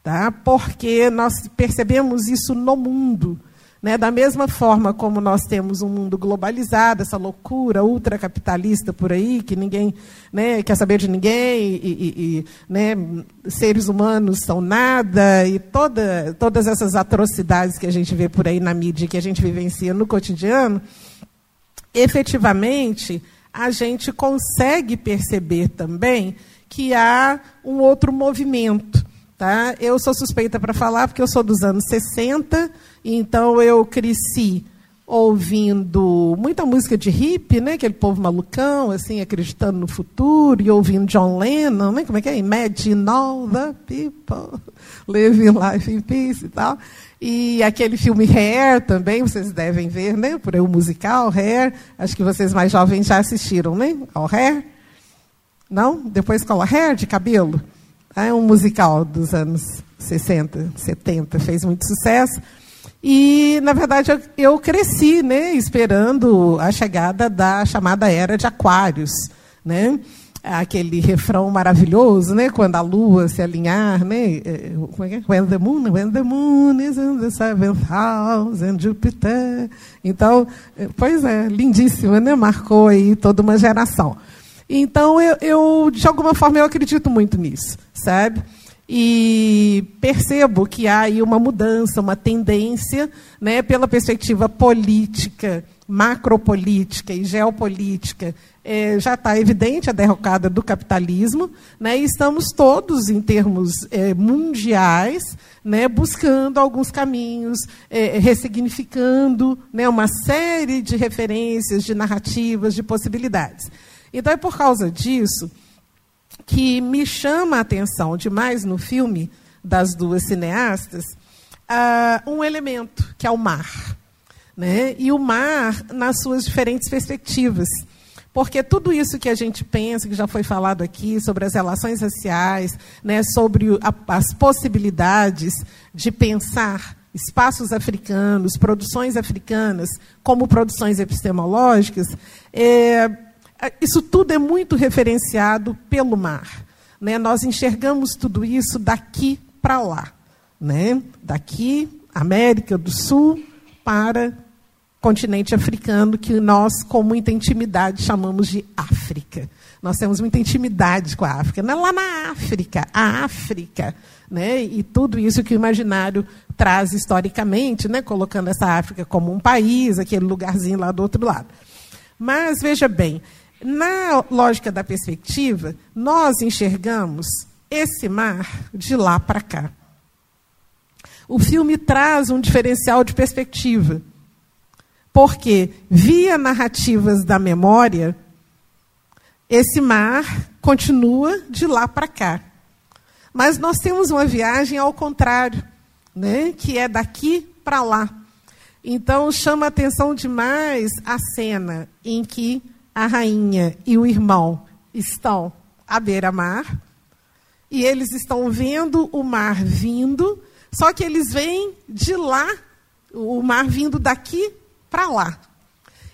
S6: tá? porque nós percebemos isso no mundo. Né? Da mesma forma como nós temos um mundo globalizado, essa loucura ultracapitalista por aí, que ninguém né, quer saber de ninguém, e, e, e né, seres humanos são nada, e toda, todas essas atrocidades que a gente vê por aí na mídia, que a gente vivencia no cotidiano, efetivamente, a gente consegue perceber também que há um outro movimento. Tá? Eu sou suspeita para falar, porque eu sou dos anos 60, então eu cresci ouvindo muita música de hip, né? Aquele povo malucão, assim, acreditando no futuro, e ouvindo John Lennon, né? Como é que é? Imagine all the people living life in peace e tal. E aquele filme Hair também, vocês devem ver, né? Por aí o musical Hair. Acho que vocês mais jovens já assistiram, né? Ao Hair. Não? Depois cola Hair de cabelo. É um musical dos anos 60, 70, fez muito sucesso. E, na verdade, eu, cresci né, esperando a chegada da chamada Era de Aquários. Né? Aquele refrão maravilhoso, né? Quando a lua se alinhar, né? É, como é que é? When the moon, when the moon is in the seventh house and Jupiter. Então, é, pois é, lindíssima, né? Marcou aí toda uma geração. Então, eu, eu de alguma forma, eu acredito muito nisso, sabe? e percebo que há aí uma mudança, uma tendência, né, pela perspectiva política, macropolítica e geopolítica, é, já está evidente a derrocada do capitalismo, né, e estamos todos, em termos é, mundiais, né, buscando alguns caminhos, é, ressignificando né, uma série de referências, de narrativas, de possibilidades. Então, é por causa disso que me chama a atenção demais no filme das duas cineastas, uh, um elemento, que é o mar. Né? E o mar nas suas diferentes perspectivas. Porque tudo isso que a gente pensa, que já foi falado aqui, sobre as relações raciais, né, sobre a, as possibilidades de pensar espaços africanos, produções africanas, como produções epistemológicas, é, isso tudo é muito referenciado pelo mar. Né? Nós enxergamos tudo isso daqui para lá. Né? Daqui, América do Sul, para continente africano, que nós, com muita intimidade, chamamos de África. Nós temos muita intimidade com a África. Não é lá na África, a África. Né? E tudo isso que o imaginário traz historicamente, né? colocando essa África como um país, aquele lugarzinho lá do outro lado. Mas, veja bem, na lógica da perspectiva, nós enxergamos esse mar de lá para cá. O filme traz um diferencial de perspectiva. Porque, via narrativas da memória, esse mar continua de lá para cá. Mas nós temos uma viagem ao contrário, né, que é daqui para lá. Então, chama atenção demais a cena em que a rainha e o irmão estão à beira-mar e eles estão vendo o mar vindo, só que eles vêm de lá, o mar vindo daqui para lá.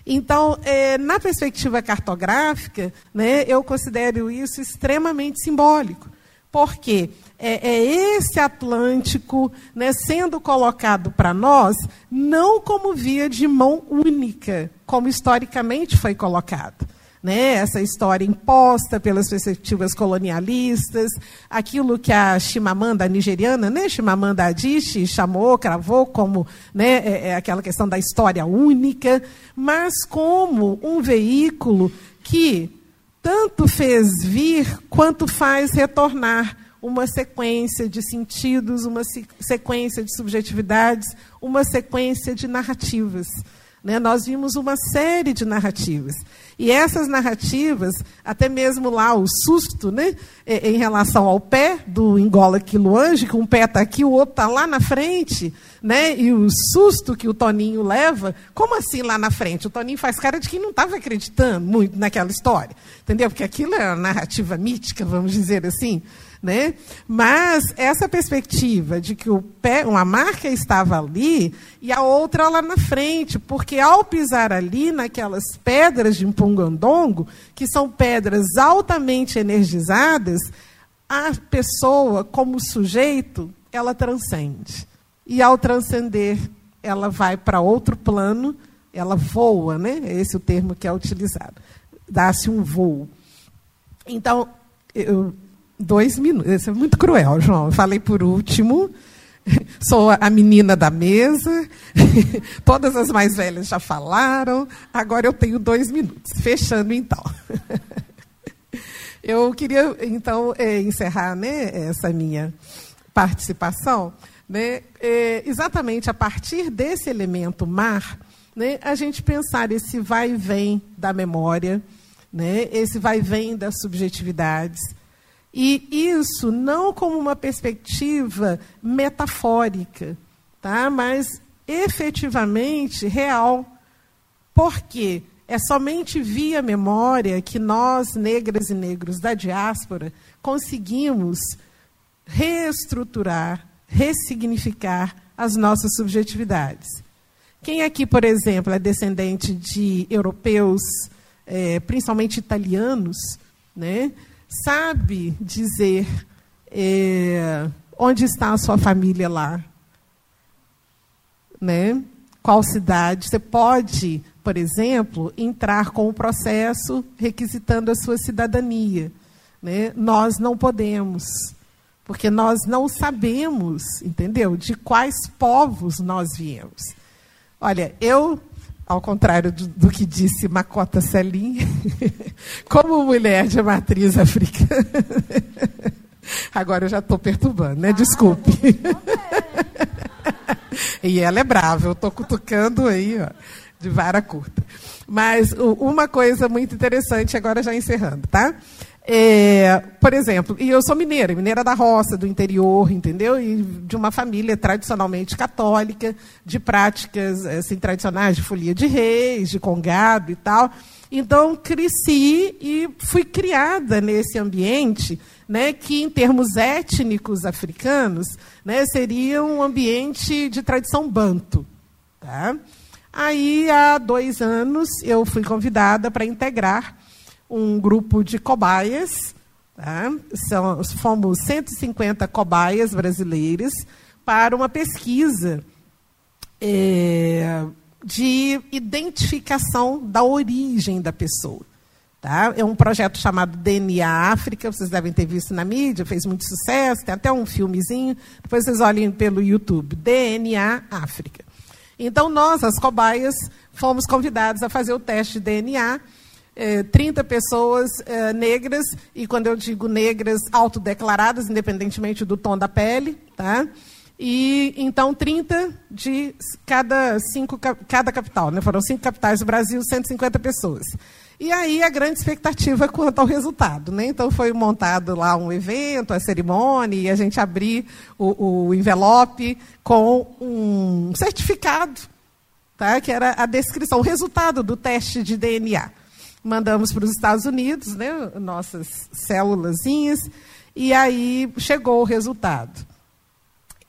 S6: Então, é, na perspectiva cartográfica, né, eu considero isso extremamente simbólico. Porque é, é esse Atlântico né, sendo colocado para nós não como via de mão única, como historicamente foi colocado né, essa história imposta pelas perspectivas colonialistas, aquilo que a Chimamanda nigeriana, né, Chimamanda Adichie, chamou, cravou como né, é, é aquela questão da história única, mas como um veículo que tanto fez vir quanto faz retornar uma sequência de sentidos, uma sequência de subjetividades, uma sequência de narrativas. Né? Nós vimos uma série de narrativas. E essas narrativas, até mesmo lá o susto, né, em relação ao pé do Engola Quiluange, que um pé está aqui, o outro está lá na frente, né, e o susto que o Toninho leva, como assim lá na frente? O Toninho faz cara de quem não estava acreditando muito naquela história, entendeu? Porque aquilo é uma narrativa mítica, vamos dizer assim. Né? Mas essa perspectiva de que o pé, uma marca estava ali e a outra lá na frente, porque ao pisar ali naquelas pedras de Mpungandongo, que são pedras altamente energizadas, a pessoa como sujeito, ela transcende. E ao transcender, ela vai para outro plano, ela voa, né? É esse o termo que é utilizado. Dá-se um voo. Então, eu Dois minutos. Isso é muito cruel, João. Eu falei por último. Sou a menina da mesa. Todas as mais velhas já falaram. Agora eu tenho dois minutos. Fechando, então. Eu queria, então, é, encerrar né, essa minha participação né, é, exatamente a partir desse elemento mar, né, a gente pensar esse vai e vem da memória, né, esse vai e vem das subjetividades, e isso não como uma perspectiva metafórica, tá? mas efetivamente real. Porque é somente via memória que nós, negras e negros da diáspora, conseguimos reestruturar, ressignificar as nossas subjetividades. Quem aqui, por exemplo, é descendente de europeus, é, principalmente italianos, né? Sabe dizer é, onde está a sua família lá, né? Qual cidade? Você pode, por exemplo, entrar com o processo requisitando a sua cidadania. Né? Nós não podemos, porque nós não sabemos, entendeu? De quais povos nós viemos. Olha, eu ao contrário do, do que disse Makota Selim, como mulher de matriz africana. Agora eu já estou perturbando, né? Desculpe. e ela é brava, eu estou cutucando aí, ó, de vara curta. Mas uma coisa muito interessante, agora já encerrando, tá? É, por exemplo, e eu sou mineira, mineira da roça, do interior, entendeu? E de uma família tradicionalmente católica, de práticas assim, tradicionais de folia de reis, de congado e tal. Então, cresci e fui criada nesse ambiente né, que, em termos étnicos africanos, né, seria um ambiente de tradição banto. Tá? Aí, há dois anos, eu fui convidada para integrar um grupo de cobaias. Tá? São, fomos 150 cobaias brasileiras para uma pesquisa é, de identificação da origem da pessoa. Tá? É um projeto chamado DNA África, vocês devem ter visto na mídia, fez muito sucesso, tem até um filmezinho, depois vocês olhem pelo YouTube, DNA África. Então, nós, as cobaias, fomos convidados a fazer o teste de DNA, é, 30 pessoas é, negras, e quando eu digo negras, autodeclaradas, independentemente do tom da pele, tá? E então 30 de cada cinco cada capital, né? Foram cinco capitais do Brasil, 150 pessoas. E aí a grande expectativa quanto ao resultado, né? Então foi montado lá um evento, a cerimônia, e a gente abrir o, o envelope com um certificado, tá? Que era a descrição, o resultado do teste de DNA. Mandamos para os Estados Unidos, né? Nossas célulazinhas, e aí chegou o resultado.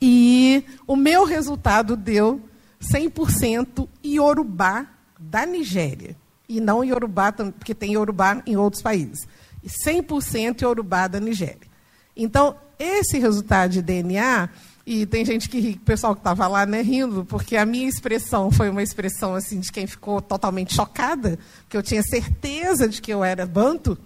S6: E o meu resultado deu 100% Iorubá da Nigéria. E não Iorubá, porque tem Iorubá em outros países. 100% Iorubá da Nigéria. Então, esse resultado de DNA, e tem gente que o pessoal que estava lá né, rindo, porque a minha expressão foi uma expressão assim de quem ficou totalmente chocada, porque eu tinha certeza de que eu era banto,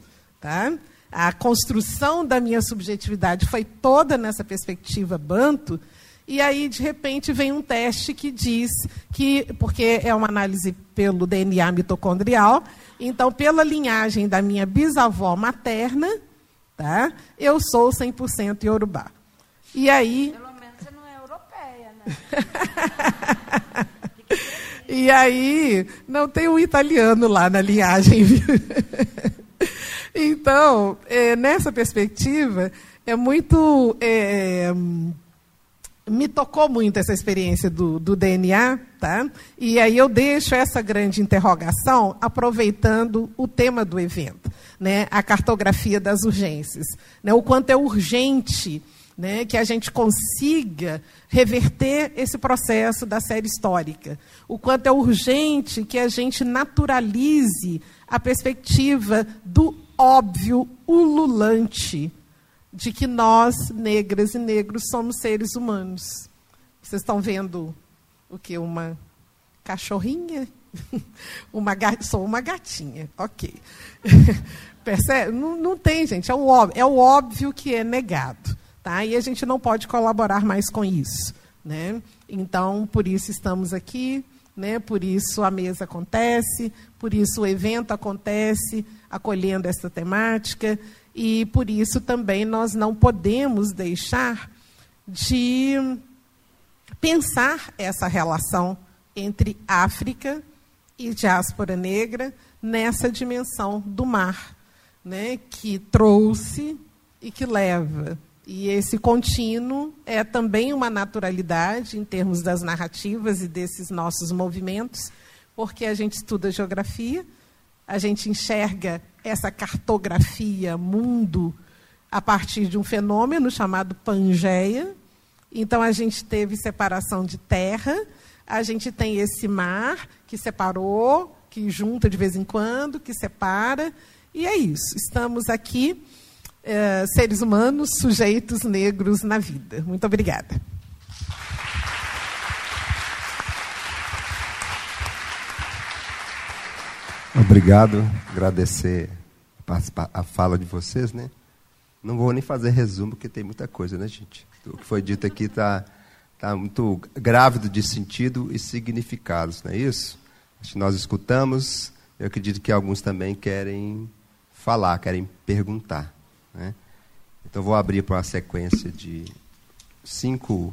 S6: tá? a construção da minha subjetividade foi toda nessa perspectiva banto. E aí, de repente, vem um teste que diz que, porque é uma análise pelo DNA mitocondrial, então, pela linhagem da minha bisavó materna, tá, eu sou 100% iorubá. E aí.
S5: Pelo menos você não é europeia, né?
S6: E aí, não tem um italiano lá na linhagem, viu? Então, é, nessa perspectiva, é muito. É, me tocou muito essa experiência do, do, DNA, tá? E aí eu deixo essa grande interrogação aproveitando o tema do evento, né? A cartografia das urgências, né? O quanto é urgente, né? Que a gente consiga reverter esse processo da série histórica, o quanto é urgente que a gente naturalize a perspectiva do óbvio, ululante, de que nós, negras e negros, somos seres humanos. Vocês estão vendo o que? Uma cachorrinha? uma Sou uma gatinha, ok. Percebe? Não, não tem, gente. É o, óbvio, é o óbvio que é negado. Tá? E a gente não pode colaborar mais com isso. Né? Então, por isso estamos aqui, né? por isso a mesa acontece, por isso o evento acontece, acolhendo essa temática, e por isso também nós não podemos deixar de pensar essa relação entre África e diáspora negra nessa dimensão do mar, né, que trouxe e que leva. E esse contínuo é também uma naturalidade em termos das narrativas e desses nossos movimentos, porque a gente estuda geografia, a gente enxerga essa cartografia mundo a partir de um fenômeno chamado Pangeia. Então a gente teve separação de terra, a gente tem esse mar que separou, que junta de vez em quando, que separa, e é isso. Estamos aqui, eh, seres humanos, sujeitos negros na vida. Muito obrigada.
S4: Obrigado, agradecer a fala de vocês, né? Não vou nem fazer resumo, porque tem muita coisa, né, gente? O que foi dito aqui está tá muito grávido de sentido e significados, não é isso? Acho que nós escutamos, eu acredito que alguns também querem falar, querem perguntar. Né? Então, vou abrir para uma sequência de cinco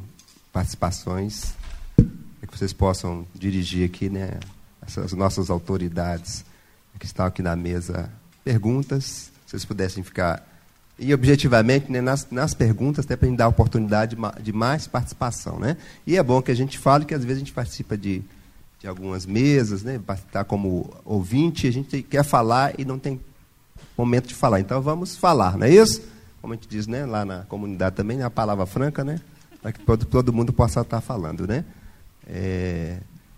S4: participações, para que vocês possam dirigir aqui né, essas nossas autoridades que estão aqui na mesa perguntas. Se vocês pudessem ficar. E objetivamente, né, nas, nas perguntas, até para a gente dar oportunidade de mais participação. Né? E é bom que a gente fale que às vezes a gente participa de, de algumas mesas, né, está como ouvinte, a gente quer falar e não tem momento de falar. Então vamos falar, não é isso? Como a gente diz né, lá na comunidade também, é a palavra franca, né? Para que todo, todo mundo possa estar falando. Né? É,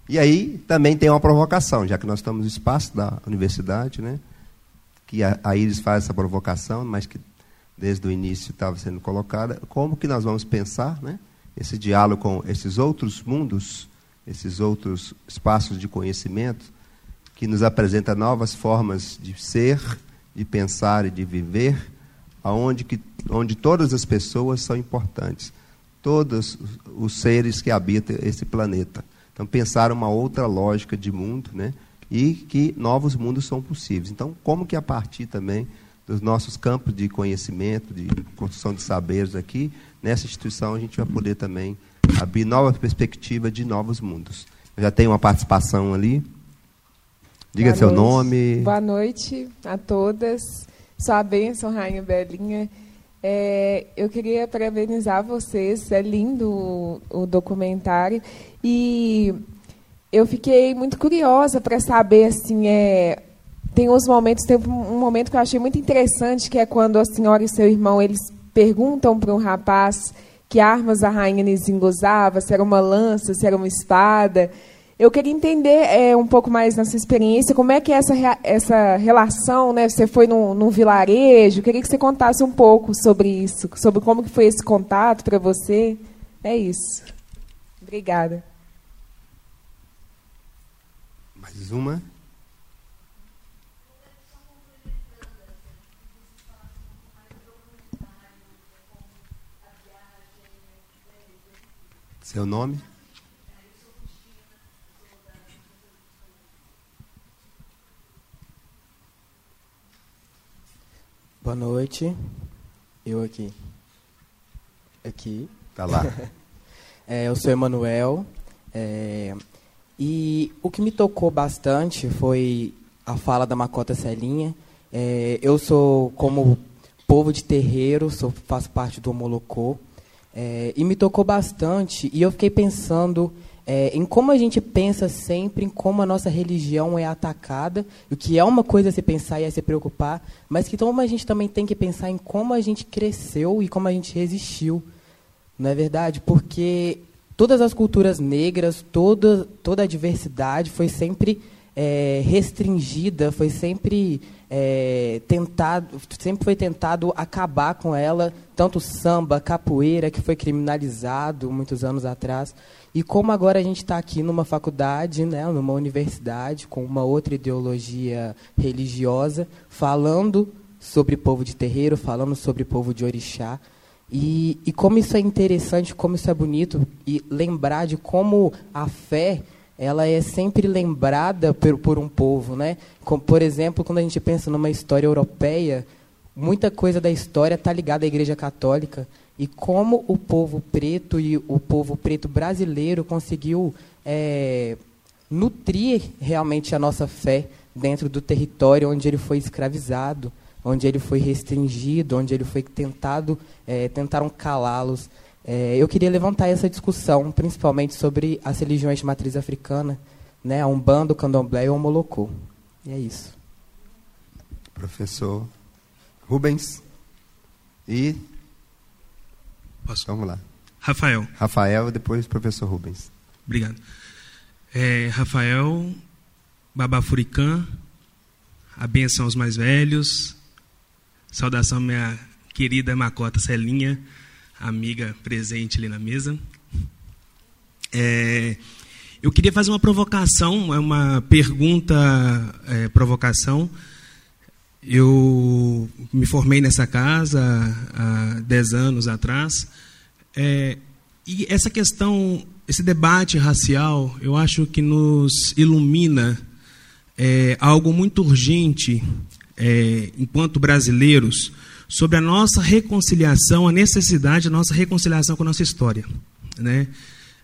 S4: e aí também tem uma provocação, já que nós estamos no espaço da universidade, né? que a, a Iris faz essa provocação, mas que desde o início estava sendo colocada, como que nós vamos pensar né? esse diálogo com esses outros mundos, esses outros espaços de conhecimento, que nos apresenta novas formas de ser, de pensar e de viver, aonde que, onde todas as pessoas são importantes, todos os seres que habitam esse planeta. Então, pensar uma outra lógica de mundo, né? E que novos mundos são possíveis. Então, como que a partir também dos nossos campos de conhecimento, de construção de saberes aqui, nessa instituição a gente vai poder também abrir novas perspectivas de novos mundos. Eu já tem uma participação ali. Diga Boa seu noite. nome.
S7: Boa noite a todas. Sua bênção, Rainha Belinha. É, eu queria parabenizar vocês, é lindo o, o documentário. E eu fiquei muito curiosa para saber, assim, é, tem uns momentos, tem um momento que eu achei muito interessante, que é quando a senhora e seu irmão, eles perguntam para um rapaz que armas a rainha Nizing usava, se era uma lança, se era uma espada. Eu queria entender é, um pouco mais nessa experiência, como é que é essa, essa relação, né? Você foi num, num vilarejo, queria que você contasse um pouco sobre isso, sobre como que foi esse contato para você. É isso. Obrigada.
S4: Mais uma. Seu nome?
S8: Boa noite. Eu aqui. Aqui.
S4: Tá lá.
S8: é, eu sou Emanuel. É, e o que me tocou bastante foi a fala da Macota Celinha. É, eu sou, como povo de terreiro, sou, faço parte do Molocô. É, e me tocou bastante. E eu fiquei pensando é, em como a gente pensa sempre em como a nossa religião é atacada, o que é uma coisa a se pensar e a se preocupar, mas que como a gente também tem que pensar em como a gente cresceu e como a gente resistiu. Não é verdade? Porque todas as culturas negras, toda, toda a diversidade foi sempre é, restringida, foi sempre é, tentado, sempre foi tentado acabar com ela, tanto samba, capoeira, que foi criminalizado muitos anos atrás. E como agora a gente está aqui numa faculdade, né, numa universidade, com uma outra ideologia religiosa, falando sobre povo de terreiro, falando sobre povo de orixá. E, e como isso é interessante, como isso é bonito, e lembrar de como a fé ela é sempre lembrada por, por um povo. Né? Como, por exemplo, quando a gente pensa numa história europeia, muita coisa da história está ligada à Igreja Católica e como o povo preto e o povo preto brasileiro conseguiu é, nutrir realmente a nossa fé dentro do território onde ele foi escravizado, onde ele foi restringido, onde ele foi tentado, é, tentaram calá-los. É, eu queria levantar essa discussão, principalmente sobre as religiões de matriz africana, né, a Umbanda, o Candomblé e o Molocô. E é isso.
S4: Professor Rubens. E
S9: Posso?
S4: Vamos lá.
S9: Rafael.
S4: Rafael, depois professor Rubens.
S9: Obrigado. É, Rafael, Babafuricã, a benção aos mais velhos, saudação minha querida Macota Celinha, amiga presente ali na mesa. É, eu queria fazer uma provocação, é uma pergunta, é, provocação. Eu me formei nessa casa há 10 anos atrás. É, e essa questão, esse debate racial, eu acho que nos ilumina é, algo muito urgente, é, enquanto brasileiros, sobre a nossa reconciliação, a necessidade da nossa reconciliação com a nossa história. Né?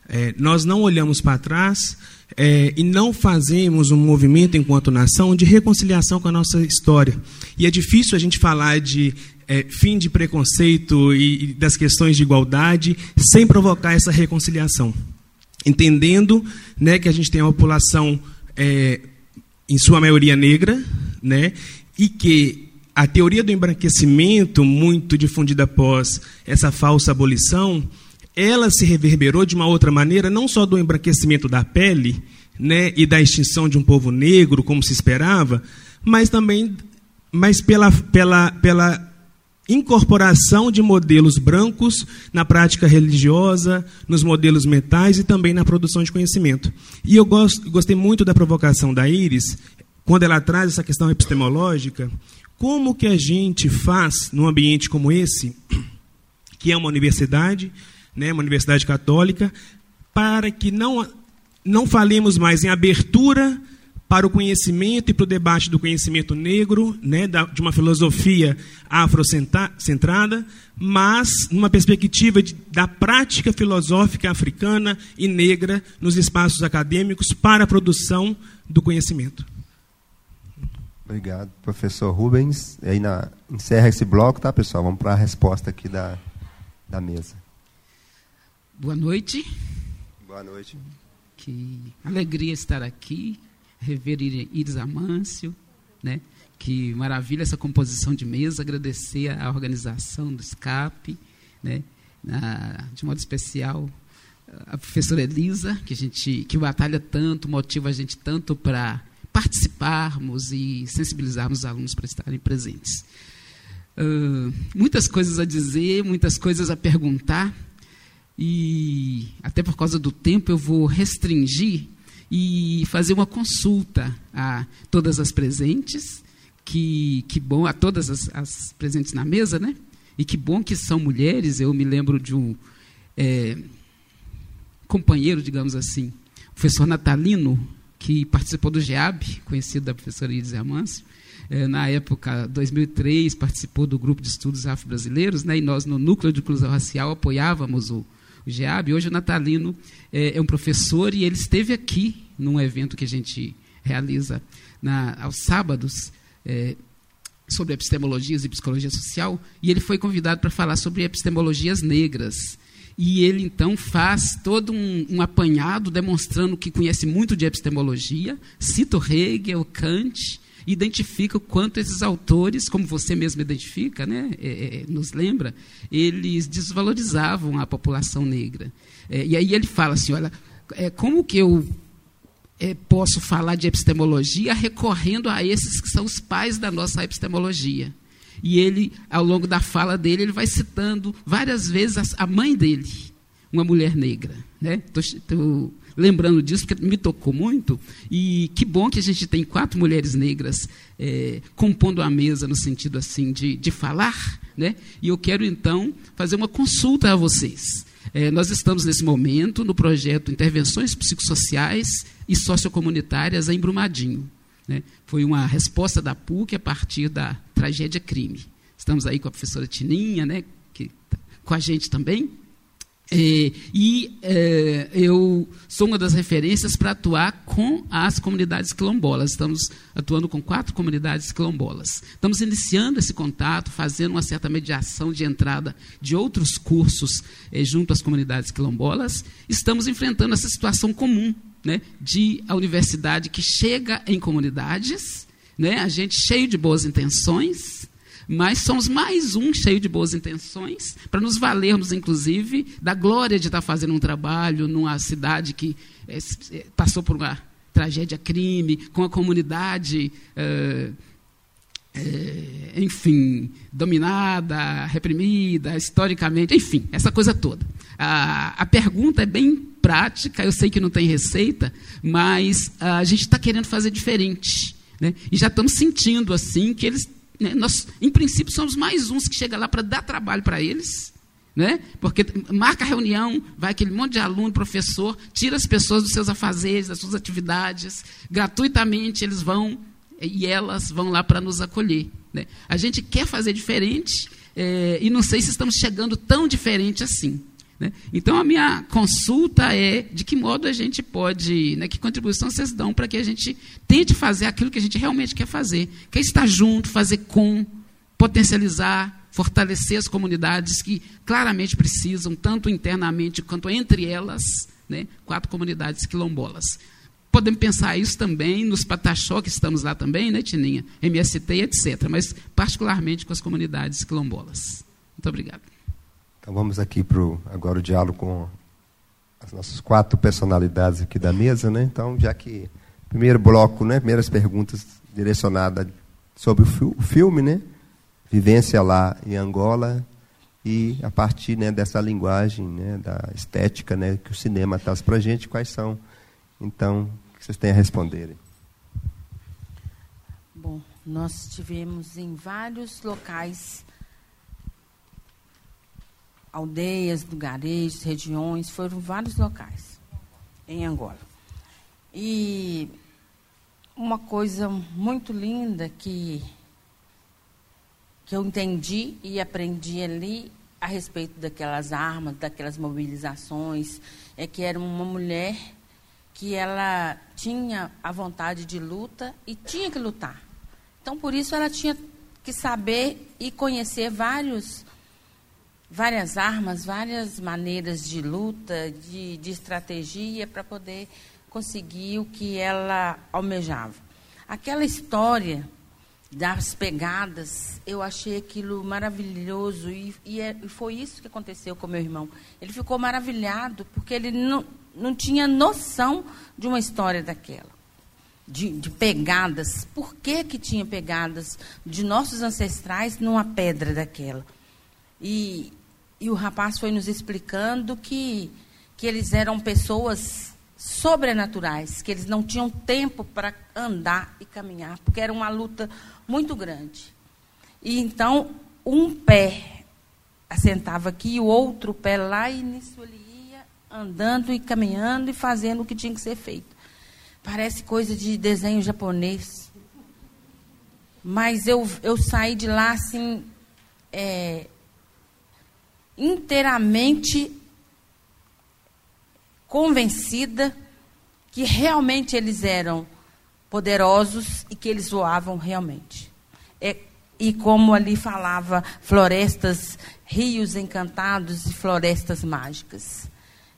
S9: É, nós não olhamos para trás, é, e não fazemos um movimento enquanto nação de reconciliação com a nossa história. E é difícil a gente falar de é, fim de preconceito e, e das questões de igualdade sem provocar essa reconciliação. Entendendo né, que a gente tem uma população, é, em sua maioria negra, né, e que a teoria do embranquecimento, muito difundida após essa falsa abolição, ela se reverberou de uma outra maneira, não só do embranquecimento da pele né, e da extinção de um povo negro, como se esperava, mas também mas pela, pela, pela incorporação de modelos brancos na prática religiosa, nos modelos mentais e também na produção de conhecimento. E eu gosto, gostei muito da provocação da Iris, quando ela traz essa questão epistemológica, como que a gente faz num ambiente como esse, que é uma universidade, né, uma universidade católica, para que não, não falemos mais em abertura para o conhecimento e para o debate do conhecimento negro, né, de uma filosofia afrocentrada, mas numa perspectiva de, da prática filosófica africana e negra nos espaços acadêmicos para a produção do conhecimento.
S4: Obrigado, professor Rubens. E aí na, encerra esse bloco, tá, pessoal? Vamos para a resposta aqui da, da mesa.
S10: Boa noite.
S4: Boa noite.
S10: Que alegria estar aqui, rever Iris Amâncio, né? Que maravilha essa composição de mesa, agradecer a organização do escape, né? Na, de modo especial a professora Elisa, que a gente que batalha tanto, motiva a gente tanto para participarmos e sensibilizarmos os alunos para estarem presentes. Uh, muitas coisas a dizer, muitas coisas a perguntar e até por causa do tempo eu vou restringir e fazer uma consulta a todas as presentes, que, que bom, a todas as, as presentes na mesa, né? E que bom que são mulheres. Eu me lembro de um é, companheiro, digamos assim, professor Natalino, que participou do GEAB, conhecido da professora Iris Amâncio, é, na época, 2003, participou do grupo de estudos afro-brasileiros, né, e nós, no Núcleo de Inclusão Racial, apoiávamos o, o GEAB. Hoje o Natalino é, é, um professor e ele esteve aqui num evento que a gente realiza na, aos sábados é, sobre epistemologias e psicologia social, e ele foi convidado para falar sobre epistemologias negras. E ele então faz todo um, um, apanhado demonstrando que conhece muito de epistemologia, cita Hegel, Kant, identifica o quanto esses autores, como você mesmo identifica, né, é, é, nos lembra, eles desvalorizavam a população negra. É, e aí ele fala assim, olha, é, como que eu é, posso falar de epistemologia recorrendo a esses que são os pais da nossa epistemologia? E ele, ao longo da fala dele, ele vai citando várias vezes a, mãe dele, uma mulher negra. Né? Tô, tô, lembrando disso, porque me tocou muito. E que bom que a gente tem quatro mulheres negras é, compondo a mesa no sentido assim de, de falar. Né? E eu quero então fazer uma consulta a vocês. É, nós estamos nesse momento no projeto Intervenções Psicossociais e Sociocomunitárias em Brumadinho. Né? Foi uma resposta da PUC a partir da tragédia crime. Estamos aí com a professora Tininha, né, que tá com a gente também. É, e é, eu sou uma das referências para atuar com as comunidades quilombolas. Estamos atuando com quatro comunidades quilombolas. Estamos iniciando esse contato, fazendo uma certa mediação de entrada de outros cursos é, junto às comunidades quilombolas. Estamos enfrentando essa situação comum né, de a universidade que chega em comunidades, né, a gente cheio de boas intenções, mas somos mais um cheio de boas intenções, para nos valermos, inclusive, da glória de estar fazendo um trabalho numa cidade que é, passou por uma tragédia crime, com a comunidade. É, é, enfim, dominada, reprimida, historicamente, enfim, essa coisa toda. A, a pergunta é bem prática, eu sei que não tem receita, mas a gente está querendo fazer diferente. Né? E já estamos sentindo assim que eles né, nós, em princípio, somos mais uns que chega lá para dar trabalho para eles, né? porque marca a reunião, vai aquele monte de aluno, professor, tira as pessoas dos seus afazeres, das suas atividades, gratuitamente eles vão e elas vão lá para nos acolher. Né? A gente quer fazer diferente é, e não sei se estamos chegando tão diferente assim. Né? Então, a minha consulta é de que modo a gente pode, né, que contribuição vocês dão para que a gente tente fazer aquilo que a gente realmente quer fazer, que é estar junto, fazer com, potencializar, fortalecer as comunidades que claramente precisam, tanto internamente quanto entre elas, né, quatro comunidades quilombolas. Podemos pensar isso também nos Pataxó, que estamos lá também, né, Tininha? MST, etc. Mas particularmente com as comunidades quilombolas. Muito obrigado.
S4: Então vamos aqui para agora o diálogo com as nossas quatro personalidades aqui da mesa, né? Então, já que primeiro bloco, né? Primeiras perguntas direcionadas sobre o, fi o filme, né? Vivência lá em Angola e a partir né, dessa linguagem, né, da estética, né, que o cinema traz para gente, quais são, então, que vocês têm a responderem?
S1: Bom, nós tivemos em vários locais aldeias, lugarejos, regiões, foram vários locais em Angola. E uma coisa muito linda que, que eu entendi e aprendi ali a respeito daquelas armas, daquelas mobilizações, é que era uma mulher que ela tinha a vontade de luta e tinha que lutar. Então, por isso, ela tinha que saber e conhecer vários várias armas, várias maneiras de luta, de, de estratégia para poder conseguir o que ela almejava. Aquela história das pegadas, eu achei aquilo maravilhoso e, e, é, foi isso que aconteceu com meu irmão. Ele ficou maravilhado porque ele não, não tinha noção de uma história daquela. De, de, pegadas. Por que, que tinha pegadas de nossos ancestrais numa pedra daquela? E e o rapaz foi nos explicando que, que eles eram pessoas sobrenaturais, que eles não tinham tempo para andar e caminhar, porque era uma luta muito grande. E então, um pé assentava aqui, o outro pé lá, e nisso ele ia andando e caminhando e fazendo o que tinha que ser feito. Parece coisa de desenho japonês. Mas eu, eu saí de lá assim, é, inteiramente convencida que realmente eles eram poderosos e que eles voavam realmente. É, e como ali falava, florestas, rios encantados e florestas mágicas.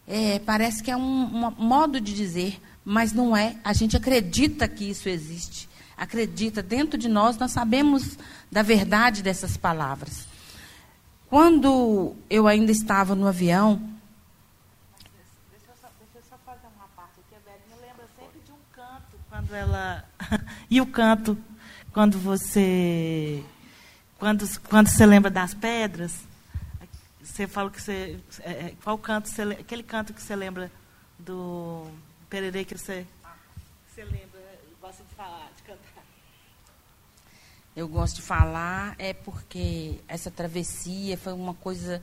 S1: É, parece que é um, um modo de dizer, mas não é. A gente acredita que isso existe. Acredita. Dentro de nós, nós sabemos da verdade dessas palavras. Quando eu ainda estava no avião.
S2: Deixa eu só, deixa eu só fazer uma parte aqui. A Belinha lembra sempre de um canto quando ela. e o canto, quando você. Quando, quando você lembra das pedras, você fala que você. É, é qual canto você, Aquele canto que você lembra do Pererê que você, você lembra, gosta de falar, de cantar
S1: eu gosto de falar é porque essa travessia foi uma coisa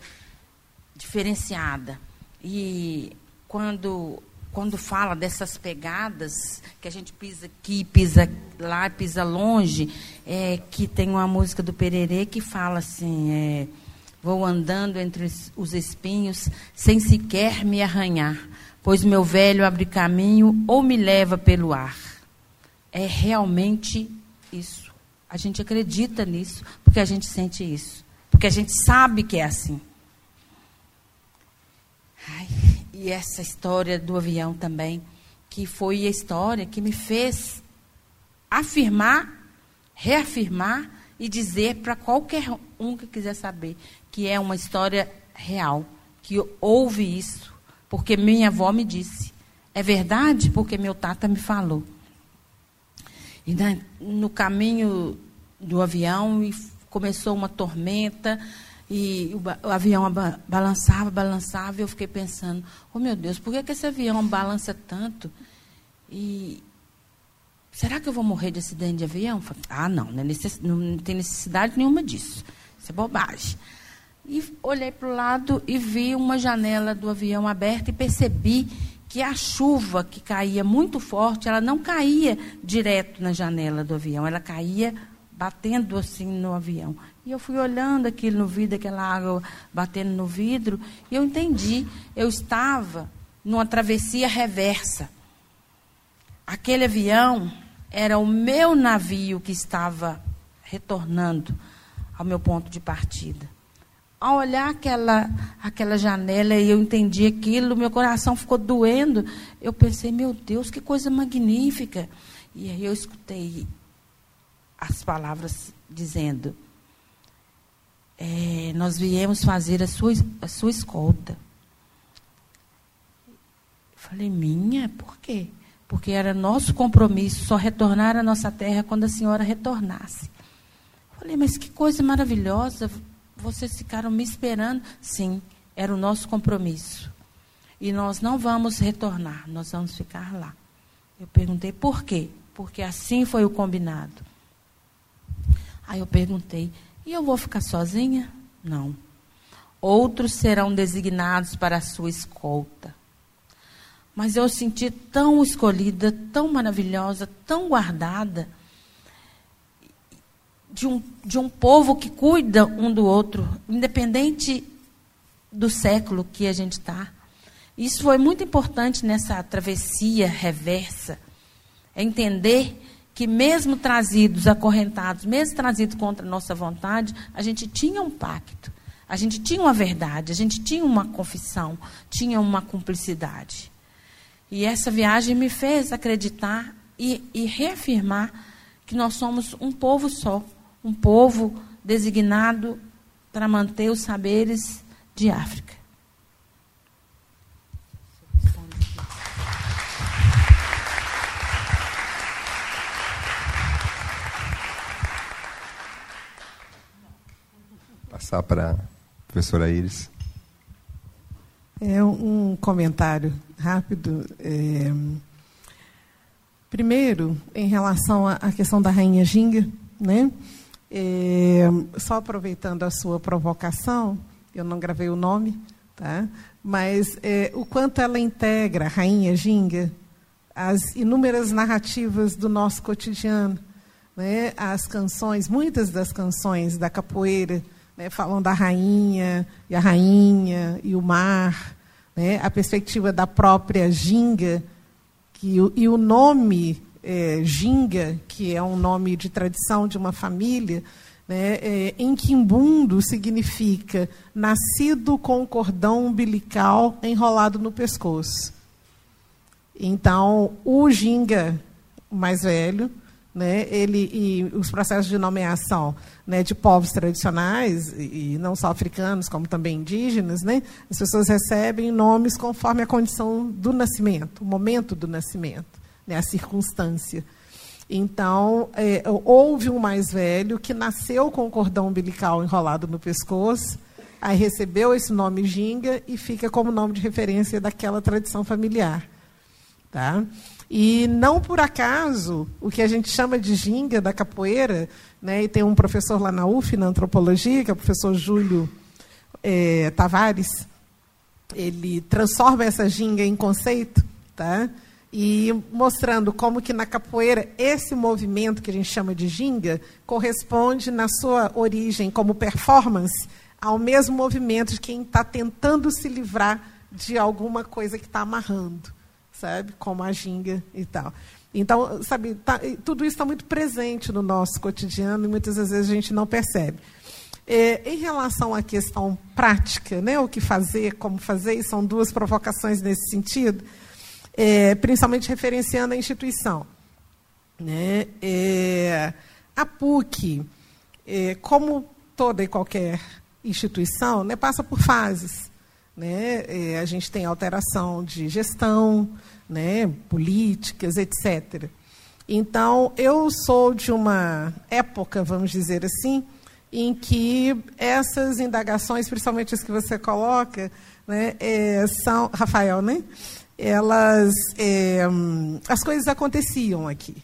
S1: diferenciada. E quando quando fala dessas pegadas, que a gente pisa aqui, pisa lá, pisa longe, é, que tem uma música do Pererê que fala assim, é, vou andando entre os espinhos sem sequer me arranhar, pois meu velho abre caminho ou me leva pelo ar. É realmente isso. A gente acredita nisso porque a gente sente isso. Porque a gente sabe que é assim. Ai, e essa história do avião também, que foi a história que me fez afirmar, reafirmar e dizer para qualquer um que quiser saber que é uma história real, que houve isso, porque minha avó me disse. É verdade porque meu tata me falou. E na, no caminho do avião começou uma tormenta e o, o avião balançava, balançava e eu fiquei pensando, oh meu Deus, por que, que esse avião balança tanto? E será que eu vou morrer de acidente de avião? Falei, ah, não, não, é necess, não tem necessidade nenhuma disso. Isso é bobagem. E olhei para o lado e vi uma janela do avião aberta e percebi que a chuva que caía muito forte, ela não caía direto na janela do avião, ela caía batendo assim no avião. E eu fui olhando aquilo no vidro, aquela água batendo no vidro, e eu entendi. Eu estava numa travessia reversa. Aquele avião era o meu navio que estava retornando ao meu ponto de partida. Ao olhar aquela, aquela janela e eu entendi aquilo, meu coração ficou doendo. Eu pensei, meu Deus, que coisa magnífica. E aí eu escutei as palavras dizendo: é, Nós viemos fazer a sua, a sua escolta. Eu falei, minha? Por quê? Porque era nosso compromisso só retornar à nossa terra quando a senhora retornasse. Eu falei, mas que coisa maravilhosa. Vocês ficaram me esperando. Sim, era o nosso compromisso. E nós não vamos retornar, nós vamos ficar lá. Eu perguntei por quê? Porque assim foi o combinado. Aí eu perguntei: e eu vou ficar sozinha? Não. Outros serão designados para a sua escolta. Mas eu senti tão escolhida, tão maravilhosa, tão guardada, de um, de um povo que cuida um do outro, independente do século que a gente está. Isso foi muito importante nessa travessia reversa. É entender que mesmo trazidos, acorrentados, mesmo trazidos contra a nossa vontade, a gente tinha um pacto, a gente tinha uma verdade, a gente tinha uma confissão, tinha uma cumplicidade. E essa viagem me fez acreditar e, e reafirmar que nós somos um povo só, um povo designado para manter os saberes de África.
S4: passar para a professora Iris.
S6: É um comentário rápido. É... Primeiro, em relação à questão da rainha Ginga, né? É... Só aproveitando a sua provocação, eu não gravei o nome, tá? Mas é, o quanto ela integra rainha Ginga as inúmeras narrativas do nosso cotidiano, né? As canções, muitas das canções da capoeira né, falam da rainha e a rainha e o mar, né, a perspectiva da própria ginga, que, e o nome é, ginga, que é um nome de tradição de uma família, né, é, em quimbundo significa nascido com cordão umbilical enrolado no pescoço. Então, o ginga mais velho, né, ele e os processos de nomeação né, de povos tradicionais e, e, não só africanos como também indígenas, né, as pessoas recebem nomes conforme a condição do nascimento, o momento do nascimento, né, a circunstância. Então é, houve um mais velho que nasceu com o cordão umbilical enrolado no pescoço, aí recebeu esse nome Ginga e fica como nome de referência daquela tradição familiar, tá? E não por acaso, o que a gente chama de ginga da capoeira, né, e tem um professor lá na UF, na antropologia, que é o professor Júlio é, Tavares, ele transforma essa ginga em conceito, tá? E mostrando como que na capoeira esse movimento que a gente chama de ginga corresponde na sua origem como performance ao mesmo movimento de quem está tentando se livrar de alguma coisa que está amarrando sabe? Como a ginga e tal. Então, sabe, tá, tudo isso está muito presente no nosso cotidiano e muitas vezes a gente não percebe. É, em relação à questão prática, né, o que fazer, como fazer, são duas provocações nesse sentido, é, principalmente referenciando a instituição. Né, é, a PUC, é, como toda e qualquer instituição, né, passa por fases. Né? É, a gente tem alteração de gestão, né? políticas, etc. Então, eu sou de uma época, vamos dizer assim, em que essas indagações, principalmente as que você coloca, né, é, são, Rafael, né, elas, é, as coisas aconteciam aqui,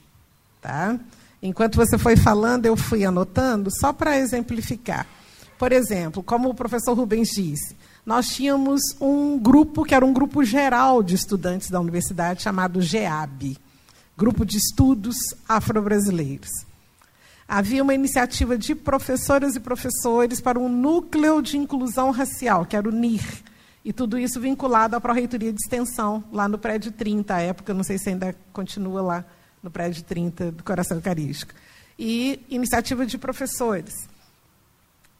S6: tá? Enquanto você foi falando, eu fui anotando, só para exemplificar. Por exemplo, como o professor Rubens disse, nós tínhamos um grupo que era um grupo geral de estudantes da universidade chamado GEAB, Grupo de Estudos Afro-Brasileiros. havia uma iniciativa de professoras e professores para um núcleo de inclusão racial, que era o NIR. E tudo isso vinculado à Pró-Reitoria de Extensão, lá no prédio 30, à época, não sei se ainda continua lá no prédio 30 do Coração Eucarístico. E iniciativa de professores.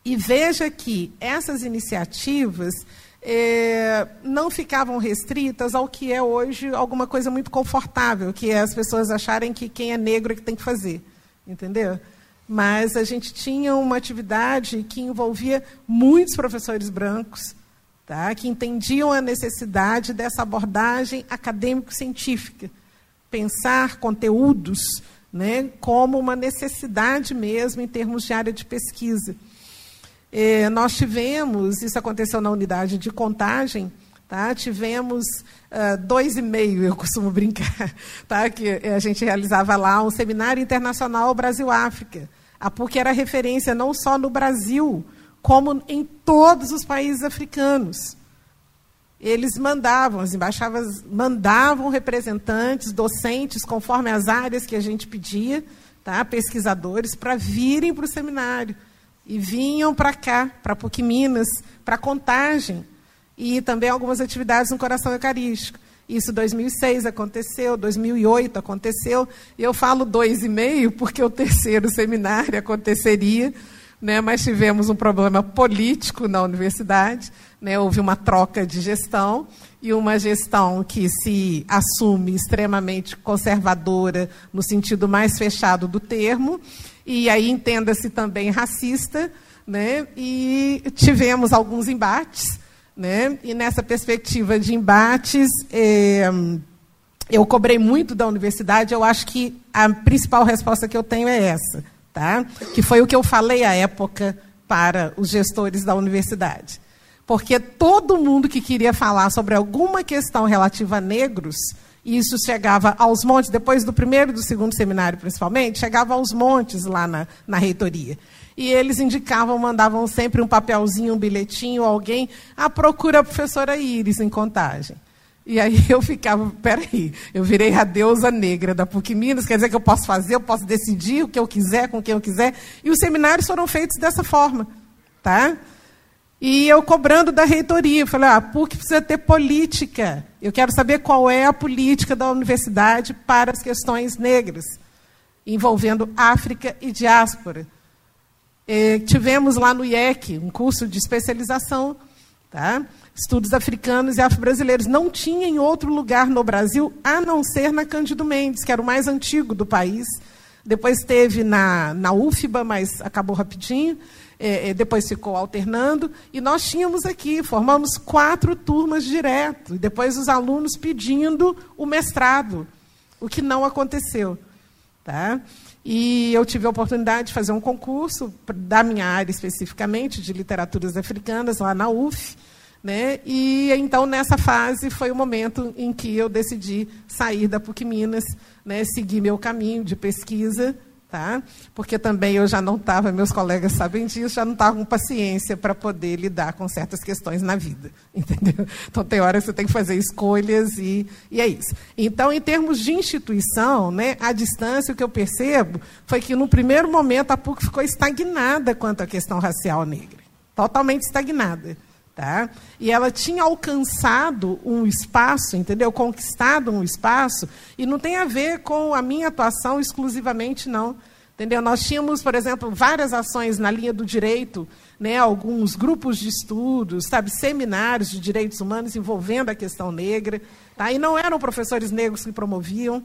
S6: E veja que essas iniciativas eh, não ficavam restritas ao que é hoje alguma coisa muito confortável, que é as pessoas acharem que quem é negro é que tem que fazer. Entendeu? Mas a gente tinha uma atividade que envolvia muitos professores brancos, tá? que entendiam a necessidade dessa abordagem acadêmico-científica, pensar conteúdos né, como uma necessidade mesmo em termos de área de pesquisa. É, nós tivemos, isso aconteceu na unidade de contagem, tá? tivemos uh, dois e meio, eu costumo brincar, tá? que a gente realizava lá um seminário internacional Brasil-África. A PUC era referência não só no Brasil, como em todos os países africanos. Eles mandavam, as embaixadas mandavam representantes, docentes, conforme as áreas que a gente pedia, tá? pesquisadores, para virem para o seminário. E vinham para cá, para PUC Minas, para contagem. E também algumas atividades no Coração Eucarístico. Isso 2006 aconteceu, 2008 aconteceu. Eu falo dois e meio porque o terceiro seminário aconteceria né, mas tivemos um problema político na universidade. Né, houve uma troca de gestão e uma gestão que se assume extremamente conservadora no sentido mais fechado do termo, e aí entenda-se também racista, né, e tivemos alguns embates. Né, e nessa perspectiva de embates, eh, eu cobrei muito da universidade, eu acho que a principal resposta que eu tenho é essa tá? que foi o que eu falei à época para os gestores da universidade. Porque todo mundo que queria falar sobre alguma questão relativa a negros, e isso chegava aos montes, depois do primeiro e do segundo seminário principalmente, chegava aos montes lá na, na reitoria. E eles indicavam, mandavam sempre um papelzinho, um bilhetinho, alguém, a procura a professora Iris em contagem. E aí eu ficava, peraí, eu virei a deusa negra da PUC Minas, quer dizer que eu posso fazer, eu posso decidir o que eu quiser, com quem eu quiser. E os seminários foram feitos dessa forma. Tá? E eu cobrando da reitoria, eu falei, ah, a PUC precisa ter política. Eu quero saber qual é a política da universidade para as questões negras, envolvendo África e diáspora. E tivemos lá no IEC um curso de especialização, tá? Estudos africanos e afro-brasileiros. Não tinha em outro lugar no Brasil, a não ser na Cândido Mendes, que era o mais antigo do país. Depois teve na, na UFBA, mas acabou rapidinho. É, é, depois ficou alternando. E nós tínhamos aqui, formamos quatro turmas direto. E depois os alunos pedindo o mestrado, o que não aconteceu. Tá? E eu tive a oportunidade de fazer um concurso da minha área especificamente, de literaturas africanas, lá na UF. Né? E então nessa fase foi o momento em que eu decidi sair da PUC Minas, né? seguir meu caminho de pesquisa, tá? Porque também eu já não estava, meus colegas sabem disso, já não estava com paciência para poder lidar com certas questões na vida, entendeu? Então tem hora que você tem que fazer escolhas e, e é isso. Então, em termos de instituição, né, a distância, o que eu percebo foi que no primeiro momento a PUC ficou estagnada quanto à questão racial negra, totalmente estagnada. Tá? E ela tinha alcançado um espaço, entendeu? Conquistado um espaço, e não tem a ver com a minha atuação exclusivamente, não. Entendeu? Nós tínhamos, por exemplo, várias ações na linha do direito, né, alguns grupos de estudos, sabe, seminários de direitos humanos envolvendo a questão negra, tá? e não eram professores negros que promoviam.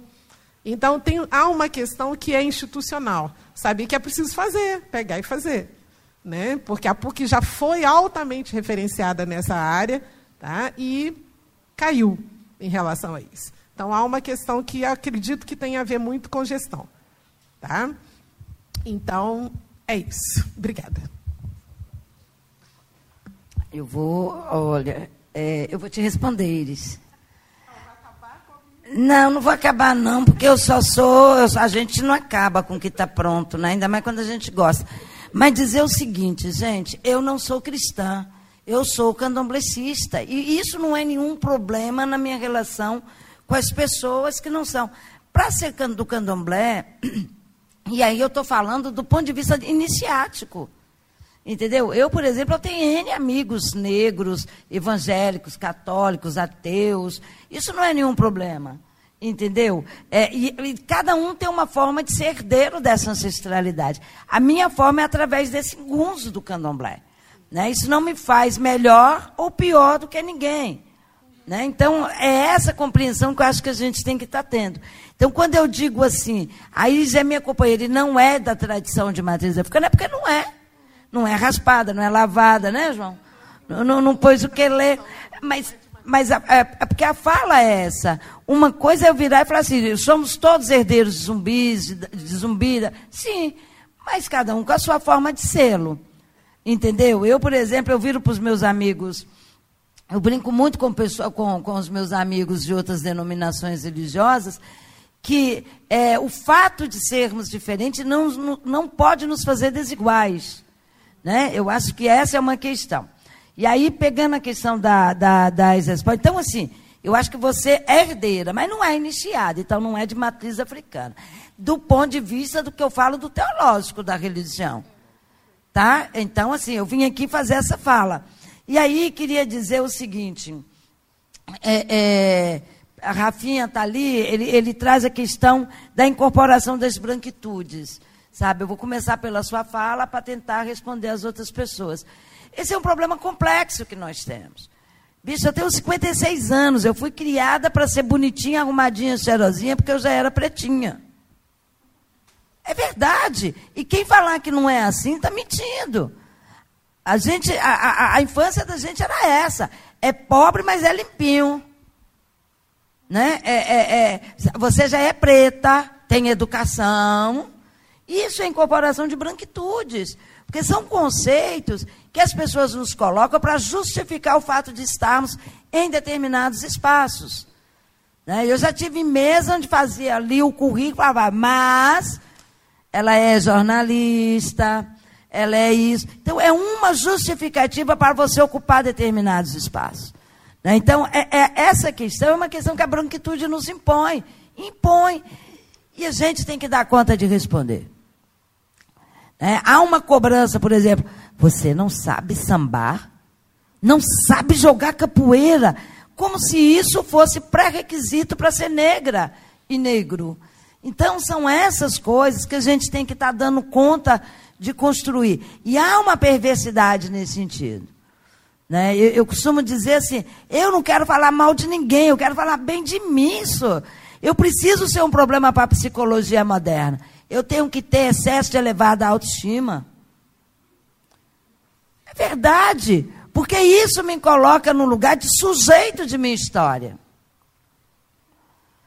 S6: Então, tem, há uma questão que é institucional, sabe, que é preciso fazer, pegar e fazer né? porque a PUC já foi altamente referenciada nessa área tá? e caiu em relação a isso. Então, há uma questão que acredito que tem a ver muito com gestão. Tá? Então, é isso. Obrigada.
S5: Eu vou, olha, é, eu vou te responder, Iris. Não, não vou acabar não, porque eu só sou, eu, a gente não acaba com o que está pronto, né? ainda mais quando a gente gosta. Mas dizer o seguinte, gente, eu não sou cristã, eu sou candomblessista. E isso não é nenhum problema na minha relação com as pessoas que não são. Para ser do candomblé, E aí eu estou falando do ponto de vista iniciático. Entendeu? Eu, por exemplo, eu tenho N amigos negros, evangélicos, católicos, ateus. Isso não é nenhum problema. Entendeu? É, e, e, cada um tem uma forma de ser herdeiro dessa ancestralidade. A minha forma é através desse gunzo do candomblé. Né? Isso não me faz melhor ou pior do que ninguém. Né? Então, é essa compreensão que eu acho que a gente tem que estar tá tendo. Então, quando eu digo assim, a Iris é minha companheira e não é da tradição de matriz africana, é porque não é. Não é raspada, não é lavada, né, João? Não, não, não pôs o que ler. Mas, mas é, é, porque a fala é essa. Uma coisa é eu virar e falar assim, somos todos herdeiros de zumbis, de, zumbida. Sim, mas cada um com a sua forma de sê-lo. Entendeu? Eu, por exemplo, eu viro para os meus amigos, eu brinco muito com, pessoa, com, com os meus amigos de outras denominações religiosas, que é, o fato de sermos diferentes não, não pode nos fazer desiguais. Né? Eu acho que essa é uma questão. E aí, pegando a questão da, da, das respostas, então, assim, eu acho que você é herdeira, mas não é iniciada, então não é de matriz africana. Do ponto de vista do que eu falo do teológico da religião. Tá? Então, assim, eu vim aqui fazer essa fala. E aí queria dizer o seguinte: é, é, a Rafinha está ali, ele, ele traz a questão da incorporação das branquitudes. Sabe, eu vou começar pela sua fala para tentar responder às outras pessoas. Esse é um problema complexo que nós temos. Bicho, eu tenho 56 anos, eu fui criada para ser bonitinha, arrumadinha, cheirosinha, porque eu já era pretinha. É verdade. E quem falar que não é assim está mentindo. A gente, a, a, a, infância da gente era essa. É pobre, mas é limpinho. Né? É, é, é, você já é preta, tem educação. Isso é incorporação de branquitudes. Porque são conceitos que as pessoas nos colocam para justificar o fato de estarmos em determinados espaços. Né? Eu já tive mesa onde fazia ali o currículo, falava, mas ela é jornalista, ela é isso. Então, é uma justificativa para você ocupar determinados espaços. Né? Então, é, é, essa questão é uma questão que a branquitude nos impõe. Impõe. E a gente tem que dar conta de responder. É, há uma cobrança, por exemplo, você não sabe sambar, não sabe jogar capoeira, como se isso fosse pré-requisito para ser negra e negro. Então, são essas coisas que a gente tem que estar tá dando conta de construir. E há uma perversidade nesse sentido. Né? Eu, eu, costumo dizer assim: eu não quero falar mal de ninguém, eu quero falar bem de mim. Isso. Eu preciso ser um problema para a psicologia moderna. Eu tenho que ter excesso de elevada autoestima. Verdade, porque isso me coloca no lugar de sujeito de minha história.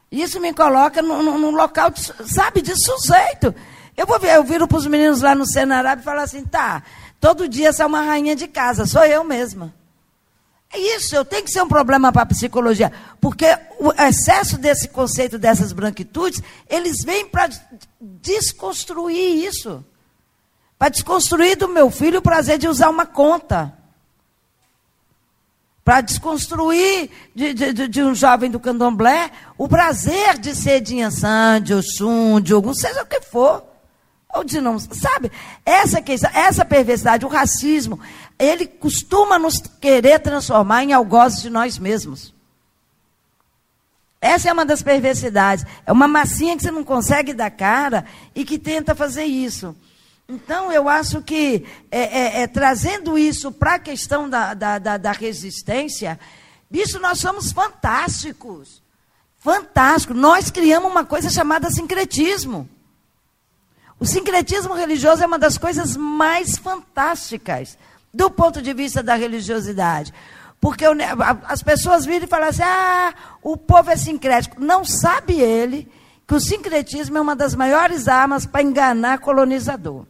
S5: Isso me coloca num, local, de, sabe, de sujeito. Eu vou ver, eu viro para os meninos lá no Senarab e falo assim, tá, todo dia você é uma rainha de casa, sou eu mesma. É isso, eu tenho que ser um problema para a psicologia, porque o excesso desse conceito dessas branquitudes, eles vêm para desconstruir isso. Para desconstruir do meu filho o prazer de usar uma conta para desconstruir de, de, de, um jovem do candomblé o prazer de ser de Inhaçã, de Oxum, de algum, seja o que for. Ou de não, sabe? Essa questão, essa perversidade, o racismo, ele costuma nos querer transformar em algozes de nós mesmos. Essa é uma das perversidades. É uma massinha que você não consegue dar cara e que tenta fazer isso. Então, eu acho que é, é, é, trazendo isso para a questão da, da, da, da resistência, bicho, nós somos fantásticos. Fantástico. Nós criamos uma coisa chamada sincretismo. O sincretismo religioso é uma das coisas mais fantásticas do ponto de vista da religiosidade. Porque as pessoas viram e falam assim: ah, o povo é sincrético. Não sabe ele que o sincretismo é uma das maiores armas para enganar colonizador.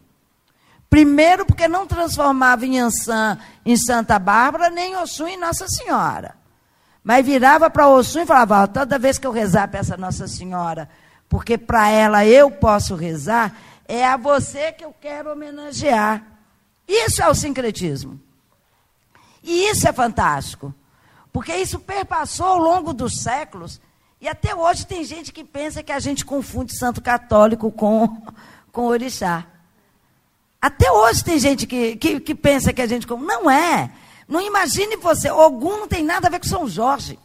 S5: Primeiro, porque não transformava Ançã em Santa Bárbara, nem Oxum em Nossa Senhora. Mas virava para Oxum e falava: toda vez que eu rezar para essa Nossa Senhora, porque para ela eu posso rezar, é a você que eu quero homenagear. Isso é o sincretismo. E isso é fantástico. Porque isso perpassou ao longo dos séculos. E até hoje tem gente que pensa que a gente confunde santo católico com com orixá. Até hoje tem gente que, que, que pensa que a gente. Não é. Não imagine você. Ogum não tem nada a ver com São Jorge.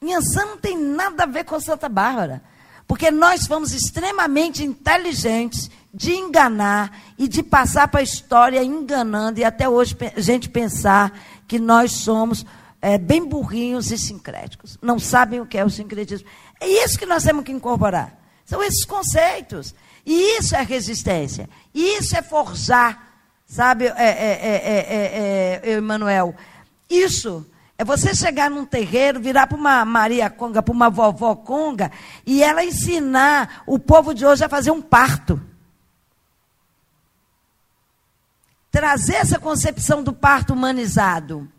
S5: Inhansã não tem nada a ver com Santa Bárbara. Porque nós fomos extremamente inteligentes de enganar e de passar para a história enganando e até hoje a gente pensar que nós somos é, bem burrinhos e sincréticos. Não sabem o que é o sincretismo. É isso que nós temos que incorporar. São esses conceitos. E isso é resistência. E isso é forjar, sabe, é, é, é, Emanuel? Isso é você chegar num terreiro, virar para uma Maria Conga, para uma vovó Conga, e ela ensinar o povo de hoje a fazer um parto. Trazer essa concepção do parto humanizado,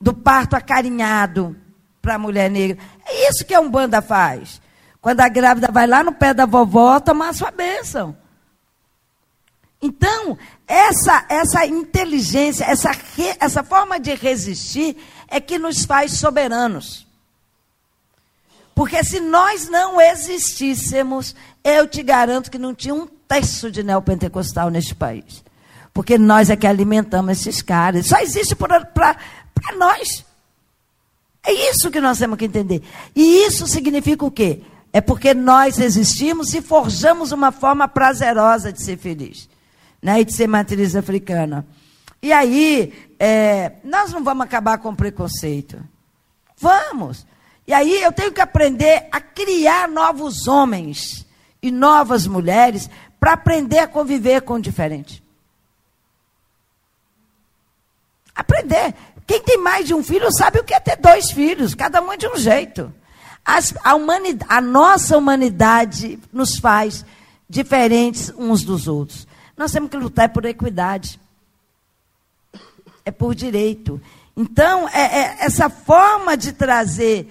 S5: do parto acarinhado para a mulher negra. É isso que a Umbanda faz. Quando a grávida vai lá no pé da vovó tomar a sua bênção. Então, essa, essa inteligência, essa, re, essa forma de resistir é que nos faz soberanos. Porque se nós não existíssemos, eu te garanto que não tinha um terço de neopentecostal neste país. Porque nós é que alimentamos esses caras. Só existe para nós. É isso que nós temos que entender. E isso significa o quê? É porque nós existimos e forjamos uma forma prazerosa de ser feliz né, e de ser matriz africana. E aí, é, nós não vamos acabar com o preconceito. Vamos. E aí eu tenho que aprender a criar novos homens e novas mulheres para aprender a conviver com o diferente. Aprender. Quem tem mais de um filho sabe o que é ter dois filhos, cada um de um jeito. As, a, a nossa humanidade nos faz diferentes uns dos outros. Nós temos que lutar por equidade. É por direito. Então, é, é essa forma de trazer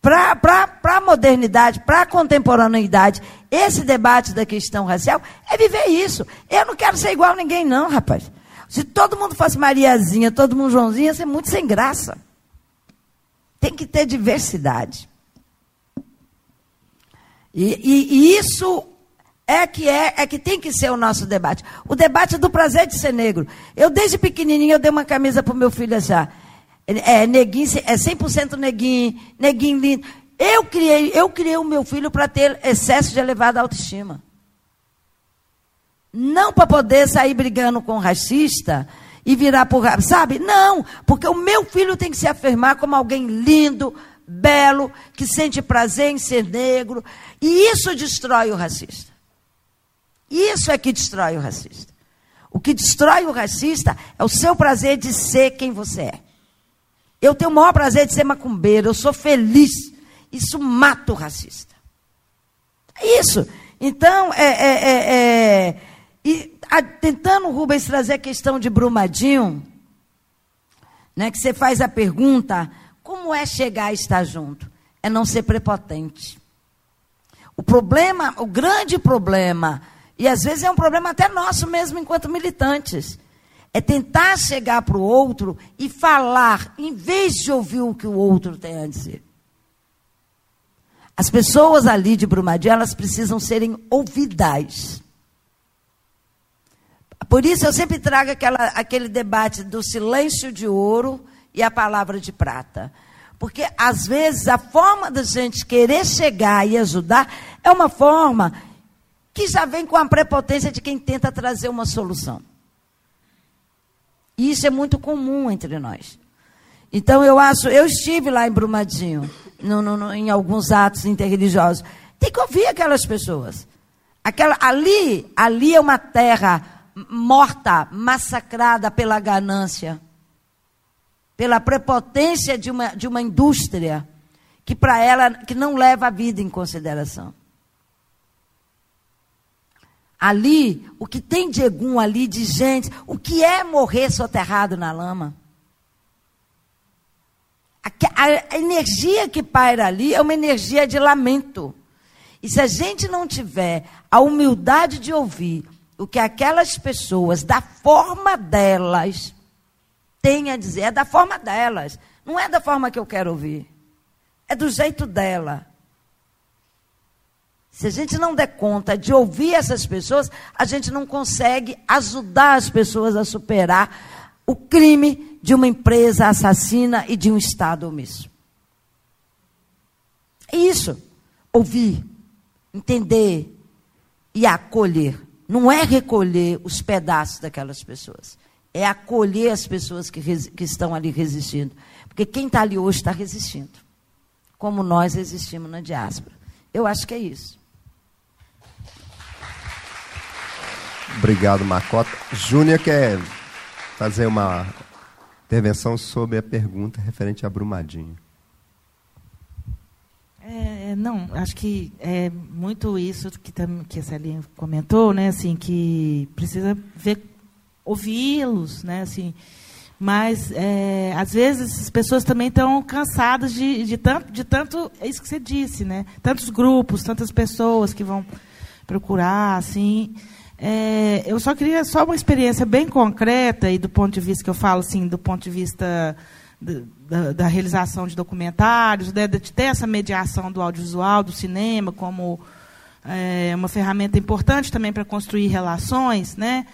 S5: para a modernidade, para a contemporaneidade, esse debate da questão racial, é viver isso. Eu não quero ser igual a ninguém, não, rapaz. Se todo mundo fosse Mariazinha, todo mundo Joãozinho, ia ser muito sem graça. Tem que ter diversidade. E, e, e isso é que é, é que tem que ser o nosso debate. O debate do prazer de ser negro. Eu, desde pequenininho, eu dei uma camisa para o meu filho. É, é neguinho, é 100% neguinho, neguinho lindo. Eu criei, eu criei o meu filho para ter excesso de elevada autoestima. Não para poder sair brigando com o racista e virar por. Sabe? Não, porque o meu filho tem que se afirmar como alguém lindo, belo, que sente prazer em ser negro. E isso destrói o racista. Isso é que destrói o racista. O que destrói o racista é o seu prazer de ser quem você é. Eu tenho o maior prazer de ser macumbeiro, eu sou feliz. Isso mata o racista. É isso. Então, é, é, é, é e a, tentando, Rubens, trazer a questão de Brumadinho, né, que você faz a pergunta, como é chegar a estar junto? É não ser prepotente. O problema, o grande problema e às vezes é um problema até nosso mesmo enquanto militantes. É tentar chegar para o outro e falar, em vez de ouvir o que o outro tem a dizer. As pessoas ali de Brumadinho, elas precisam serem ouvidas. Por isso eu sempre trago aquela, aquele debate do silêncio de ouro e a palavra de prata. Porque, às vezes, a forma da gente querer chegar e ajudar é uma forma que já vem com a prepotência de quem tenta trazer uma solução. E isso é muito comum entre nós. Então eu acho, eu estive lá em Brumadinho, no, no, no, em alguns atos interreligiosos. Tem que ouvir aquelas pessoas. Aquela, ali, ali é uma terra morta, massacrada pela ganância, pela prepotência de uma, de uma indústria que para ela que não leva a vida em consideração. Ali, o que tem de egum ali, de gente, o que é morrer soterrado na lama? A, a, energia que paira ali é uma energia de lamento. E se a gente não tiver a humildade de ouvir o que aquelas pessoas, da forma delas, têm a dizer, é da forma delas, não é da forma que eu quero ouvir, é do jeito dela. Se a gente não der conta de ouvir essas pessoas, a gente não consegue ajudar as pessoas a superar o crime de uma empresa assassina e de um Estado omisso. É isso. Ouvir, entender e acolher. Não é recolher os pedaços daquelas pessoas. É acolher as pessoas que, que estão ali resistindo. Porque quem está ali hoje está resistindo. Como nós resistimos na diáspora. Eu acho que é isso.
S4: Obrigado, Macota. Júnior quer fazer uma intervenção sobre a pergunta referente a Brumadinho.
S2: É, não, acho que é muito isso que, que a Celinha comentou, né? Assim, que precisa ver, ouvi-los, né? Assim, mas é, às vezes as pessoas também estão cansadas de, de tanto, de tanto, é isso que você disse, né? Tantos grupos, tantas pessoas que vão procurar, assim. É, eu só queria só uma experiência bem concreta e do ponto de vista que eu falo assim, do ponto de vista da, da, realização de documentários, né, de ter essa mediação do audiovisual, do cinema, como é, uma ferramenta importante também para construir relações. Né?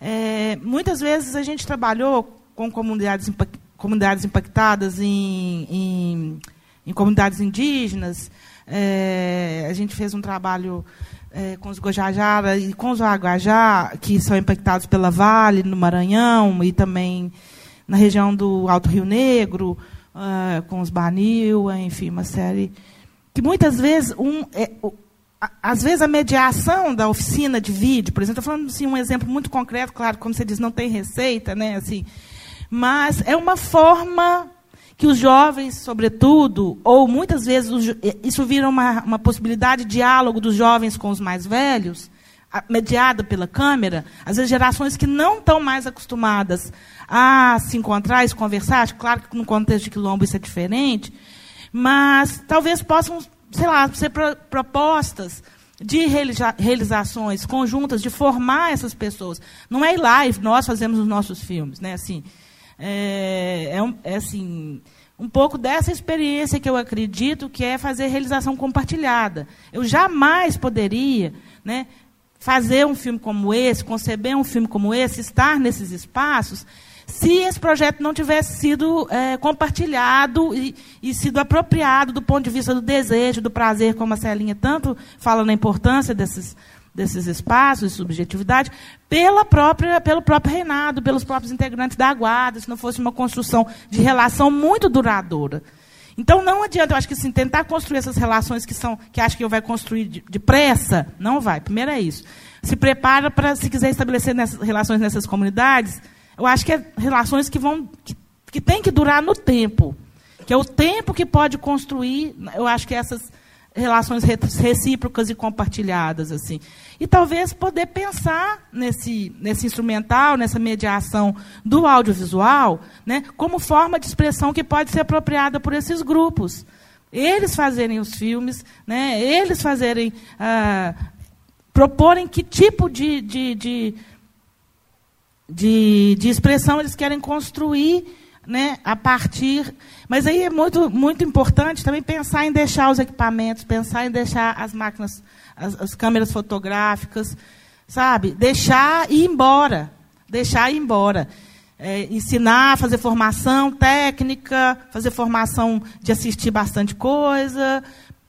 S2: É, muitas vezes a gente trabalhou com comunidades, comunidades impactadas em, em, em comunidades indígenas. É, a gente fez um trabalho é, com os Gojajara e com os Aguajá, que são impactados pela Vale, no Maranhão, e também na região do Alto Rio Negro, uh, com os Banil, enfim, uma série. Que muitas vezes, um, é, às vezes a mediação da oficina de vídeo, por exemplo, estou falando assim, um exemplo muito concreto, claro, como você diz, não tem receita, né, assim, mas é uma forma que os jovens, sobretudo, ou muitas vezes isso vira uma, uma possibilidade de diálogo dos jovens com os mais velhos, mediada pela câmera, às vezes gerações que não estão mais acostumadas a se encontrar se conversar, claro que no contexto de quilombo isso é diferente, mas talvez possam, sei lá, ser pro, propostas de realizações conjuntas, de formar essas pessoas. Não é ir lá e nós fazemos os nossos filmes, né? Assim, é, é, um, é assim, um pouco dessa experiência que eu acredito que é fazer realização compartilhada. Eu jamais poderia né, fazer um filme como esse, conceber um filme como esse, estar nesses espaços, se esse projeto não tivesse sido é, compartilhado e, e, sido apropriado do ponto de vista do desejo, do prazer, como a Celinha tanto fala na importância desses, desses espaços de subjetividade pela própria, pelo próprio reinado, pelos próprios integrantes da guarda, se não fosse uma construção de relação muito duradoura. Então não adianta, eu acho que assim, tentar construir essas relações que são, que acho que vai construir depressa, não vai. Primeiro é isso. Se prepara para, se quiser estabelecer nessas, relações nessas comunidades, eu acho que é relações que vão, que, que tem que durar no tempo. Que é o tempo que pode construir, eu acho que essas relações recíprocas e compartilhadas assim e talvez poder pensar nesse nesse instrumental nessa mediação do audiovisual né como forma de expressão que pode ser apropriada por esses grupos eles fazerem os filmes né eles fazerem ah, proporem que tipo de de, de de, de expressão eles querem construir né, a partir. Mas aí é muito, muito importante também pensar em deixar os equipamentos, pensar em deixar as máquinas, as, as câmeras fotográficas, sabe? Deixar ir embora. Deixar ir embora. É, ensinar, fazer formação técnica, fazer formação de assistir bastante coisa,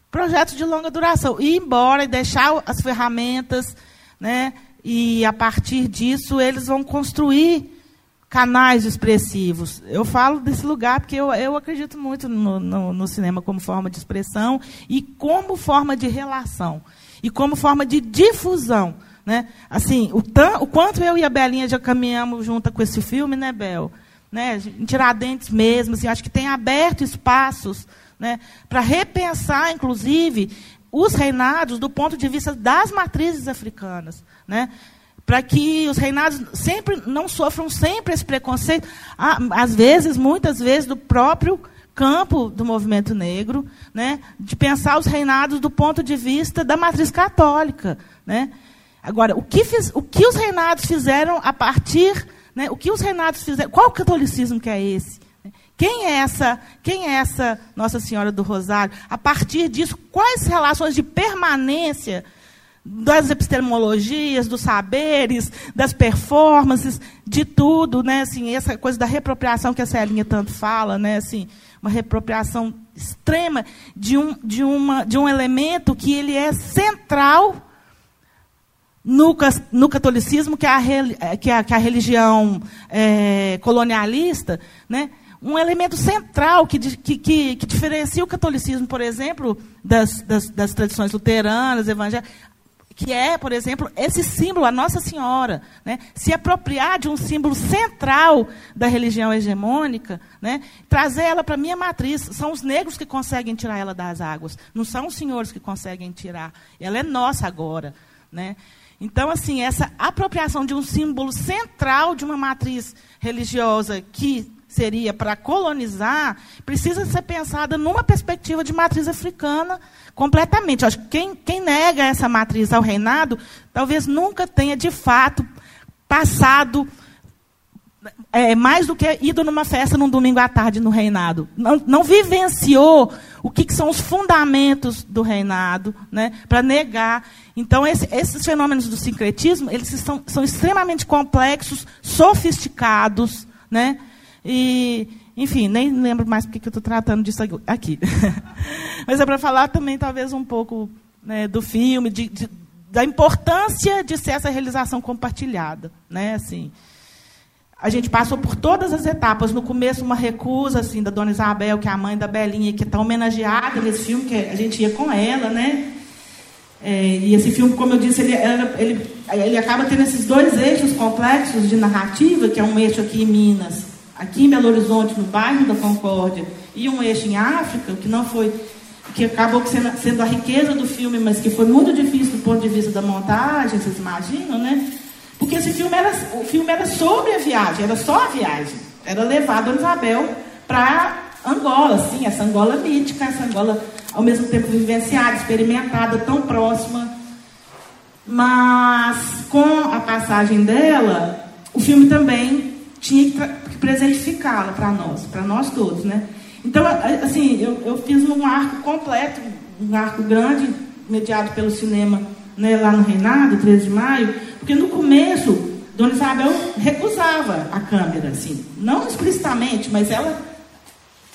S2: projetos de longa duração. Ir embora e deixar as ferramentas, né? E a partir disso eles vão construir canais expressivos. Eu falo desse lugar porque eu, eu acredito muito no, no, no, cinema como forma de expressão e como forma de relação e como forma de difusão. Né? Assim, o, o quanto eu e a Belinha já caminhamos junto com esse filme, né, Bel? Né? Em Tiradentes mesmo, assim, acho que tem aberto espaços né, para repensar, inclusive, os reinados do ponto de vista das matrizes africanas. Né? Para que os reinados sempre não sofram sempre esse preconceito, às vezes, muitas vezes, do próprio campo do movimento negro, né, de pensar os reinados do ponto de vista da matriz católica, né? Agora, o que, fiz, o que os reinados fizeram a partir, né, o que os reinados fizeram, qual o catolicismo que é esse? Quem é essa? Quem é essa Nossa Senhora do Rosário? A partir disso, quais relações de permanência das epistemologias, dos saberes, das performances, de tudo, né? Assim, essa coisa da repropriação que a Celinha tanto fala, né? Assim, uma repropriação extrema de um, de uma, de um elemento que ele é central no, no catolicismo, que é a, que é que é a religião é, colonialista, né? um elemento central que, que, que, que, diferencia o catolicismo, por exemplo, das, das, das tradições luteranas, evangélicas, que é, por exemplo, esse símbolo, a Nossa Senhora, né? se apropriar de um símbolo central da religião hegemônica, né? trazer ela para a minha matriz. São os negros que conseguem tirar ela das águas, não são os senhores que conseguem tirar. Ela é nossa agora. Né? Então, assim, essa apropriação de um símbolo central de uma matriz religiosa que seria para colonizar, precisa ser pensada numa perspectiva de matriz africana completamente. Acho que quem, quem nega essa matriz ao reinado, talvez nunca tenha, de fato, passado é, mais do que ido numa festa num domingo à tarde no reinado. Não, não vivenciou o que, que, são os fundamentos do reinado, né, para negar. Então, esse, esses fenômenos do sincretismo, eles são, são extremamente complexos, sofisticados, né, e, enfim, nem lembro mais porque que eu estou tratando disso aqui. Mas é para falar também, talvez, um pouco né, do filme, de, de, da importância de ser essa realização compartilhada. Né, assim, a gente passou por todas as etapas. No começo, uma recusa assim, da dona Isabel, que é a mãe da Belinha, que está homenageada nesse filme, que a gente ia com ela, né? É, e esse filme, como eu disse, ele, ele, ele acaba tendo esses dois eixos complexos de narrativa, que é um eixo aqui em Minas, aqui em Belo Horizonte, no bairro da Concórdia, e um eixo em África, que não foi, que acabou sendo, sendo a riqueza do filme, mas que foi muito difícil do ponto de vista da montagem, vocês imaginam, né? Porque esse filme era, o filme era sobre a viagem, era só a viagem. Era levar a Isabel para Angola, sim, essa Angola mítica, essa Angola ao mesmo tempo vivenciada, experimentada, tão próxima. Mas com a passagem dela, o filme também tinha que presentificá-la para nós, para nós todos, né? Então, assim, eu, eu fiz um arco completo, um arco grande, mediado pelo cinema né, lá no Reinado, 13 de maio, porque no começo, Dona Isabel recusava a câmera, assim, não explicitamente, mas ela,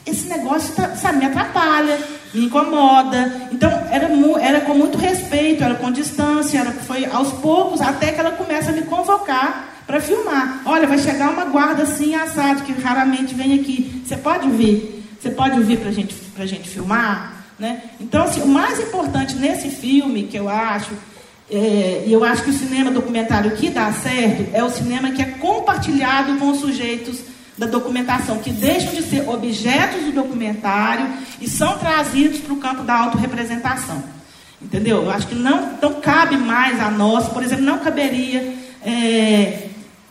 S2: esse negócio, tá, sabe, me atrapalha, me incomoda. Então, era, era com muito respeito, era com distância, era, foi aos poucos, até que ela começa a me convocar para filmar. Olha, vai chegar uma guarda assim assado, que raramente vem aqui. Você pode vir? Você pode vir para gente, a gente filmar? Né? Então, assim, o mais importante nesse filme, que eu acho, é, e eu acho que o cinema documentário que dá certo é o cinema que é compartilhado com os sujeitos da documentação, que deixam de ser objetos do documentário e são trazidos para o campo da autorrepresentação. Entendeu? Eu acho que não, não cabe mais a nós, por exemplo, não caberia é,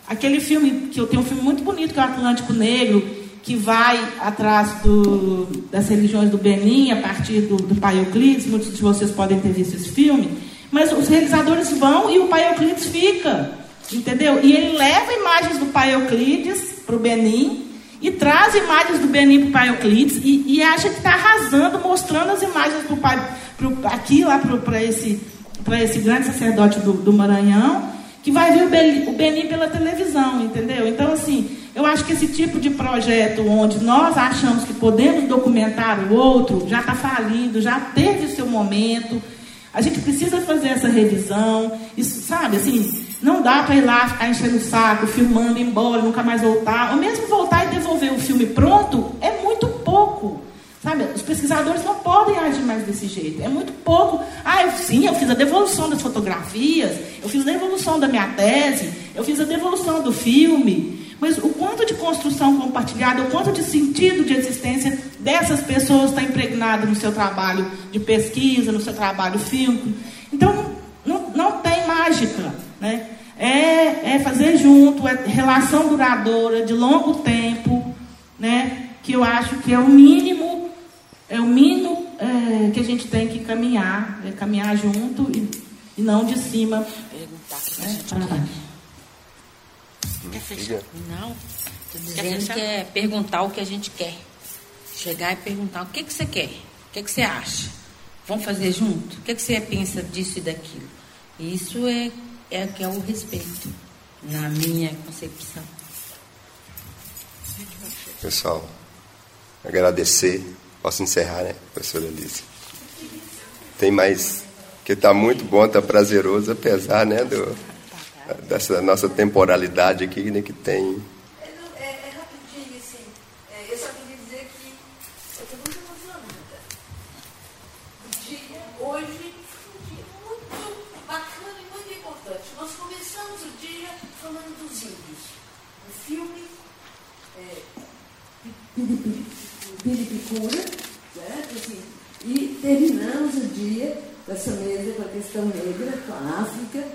S2: Aquele filme, que eu tenho um filme muito bonito, que é o Atlântico Negro, que vai atrás do, das religiões do Benin, a partir do, do Pai Euclides, muitos de vocês podem ter visto esse filme, mas os realizadores vão e o Pai Euclides fica, entendeu? E ele leva imagens do Pai Euclides para o Benin, e traz imagens do Benin para o Pai Euclides, e, e acha que está arrasando, mostrando as imagens pro pai, pro, aqui lá para esse, esse grande sacerdote do, do Maranhão, que vai ver o Benin pela televisão, entendeu? Então, assim, eu acho que esse tipo de projeto onde nós achamos que podemos documentar o outro já está falindo, já teve o seu momento. A gente precisa fazer essa revisão. Isso, sabe, assim, não dá para ir lá ficar enchendo o saco, filmando, ir embora, nunca mais voltar. Ou mesmo voltar e devolver o filme pronto é muito. Sabe, os pesquisadores não podem agir mais desse jeito. É muito pouco. Ah, eu, sim, eu fiz a devolução das fotografias, eu fiz a devolução da minha tese, eu fiz a devolução do filme. Mas o quanto de construção compartilhada, o quanto de sentido de existência dessas pessoas está impregnado no seu trabalho de pesquisa, no seu trabalho fílmico. Então, não, não tem mágica. Né? É, é fazer junto, é relação duradoura, de longo tempo, né? que eu acho que é o mínimo é o mínimo é, que a gente tem que caminhar, é caminhar junto e, e não de cima. Perguntar né, para baixo.
S1: Quer fechar? Não. Estou dizendo que é perguntar o que a gente quer. Chegar e perguntar o que, que você quer, o que, que você acha. Vamos fazer junto? O que, que você pensa disso e daquilo? Isso é, é que é o respeito, na minha concepção.
S4: Pessoal, agradecer. Posso encerrar, né, professora Elise? Tem mais. Que está muito bom, está prazeroso, apesar né, do, dessa nossa temporalidade aqui, né, que tem
S11: Piripicura, certo? Assim, e terminamos o dia dessa mesa com a questão negra, com a África,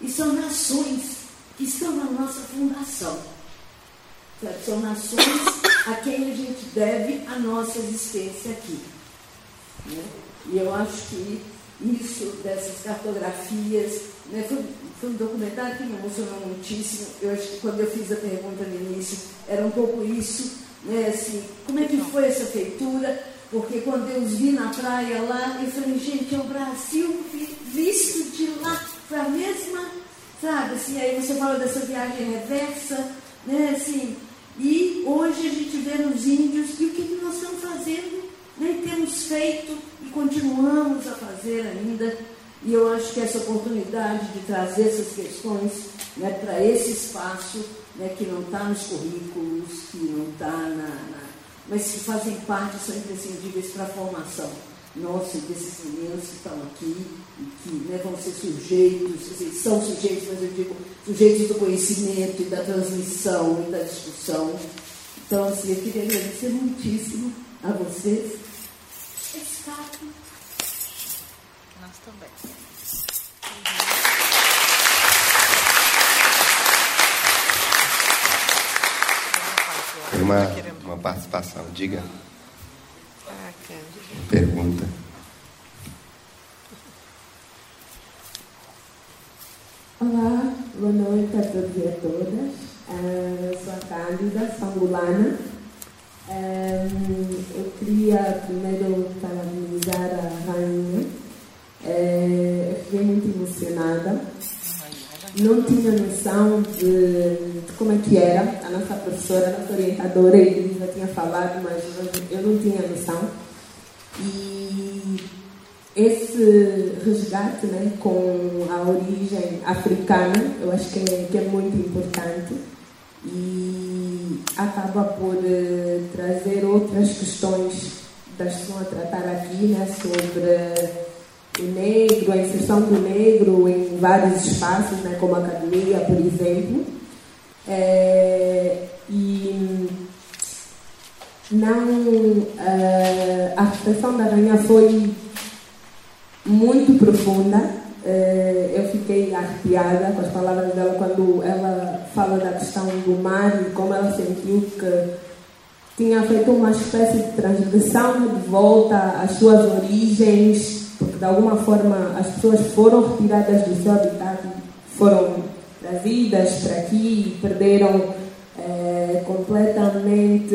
S11: e são nações que estão na nossa fundação. Certo? São nações a quem a gente deve a nossa existência aqui. Né? E eu acho que isso, dessas cartografias, né? foi, foi um documentário que me emocionou muitíssimo. Eu acho que quando eu fiz a pergunta no início, era um pouco isso né, assim, como é que foi essa feitura? Porque quando eu os vi na praia lá, eu falei, gente, é o Brasil visto de lá para a mesma, sabe? Assim, aí você fala dessa viagem reversa, né? Assim, e hoje a gente vê nos índios e o que, que nós estamos fazendo, né? Temos feito e continuamos a fazer ainda. E eu acho que essa oportunidade de trazer essas questões né, para esse espaço né, que não está nos currículos, que não está na, na, mas que fazem parte, são imprescindíveis para a formação nossa desses meninos que estão aqui e que né, vão ser sujeitos, assim, são sujeitos, mas eu digo sujeitos do conhecimento e da transmissão e da discussão. Então, assim, eu queria agradecer muitíssimo a vocês.
S1: Nós também.
S4: Uma, uma participação. Diga. Pergunta.
S11: Olá, boa noite a todos e a todas. Uh, sou a Cândida, sou angolana. Um, eu queria primeiro parabenizar a rainha. Uh, eu fiquei muito emocionada não tinha noção de, de, como é que era. A nossa professora, a nossa orientadora, ele já tinha falado, mas eu não tinha noção. E esse resgate né, com a origem africana, eu acho que é, que é muito importante e acaba por uh, trazer outras questões das que estão a tratar aqui, né, sobre o negro, a inserção do negro em vários espaços, né, como a academia, por exemplo. É, e não, é, a reflexão da rainha foi muito profunda. É, eu fiquei arrepiada com as palavras dela quando ela fala da questão do mar e como ela sentiu que tinha feito uma espécie de transgressão de volta às suas origens porque de alguma forma as pessoas foram retiradas do seu habitat, foram trazidas para aqui e perderam é, completamente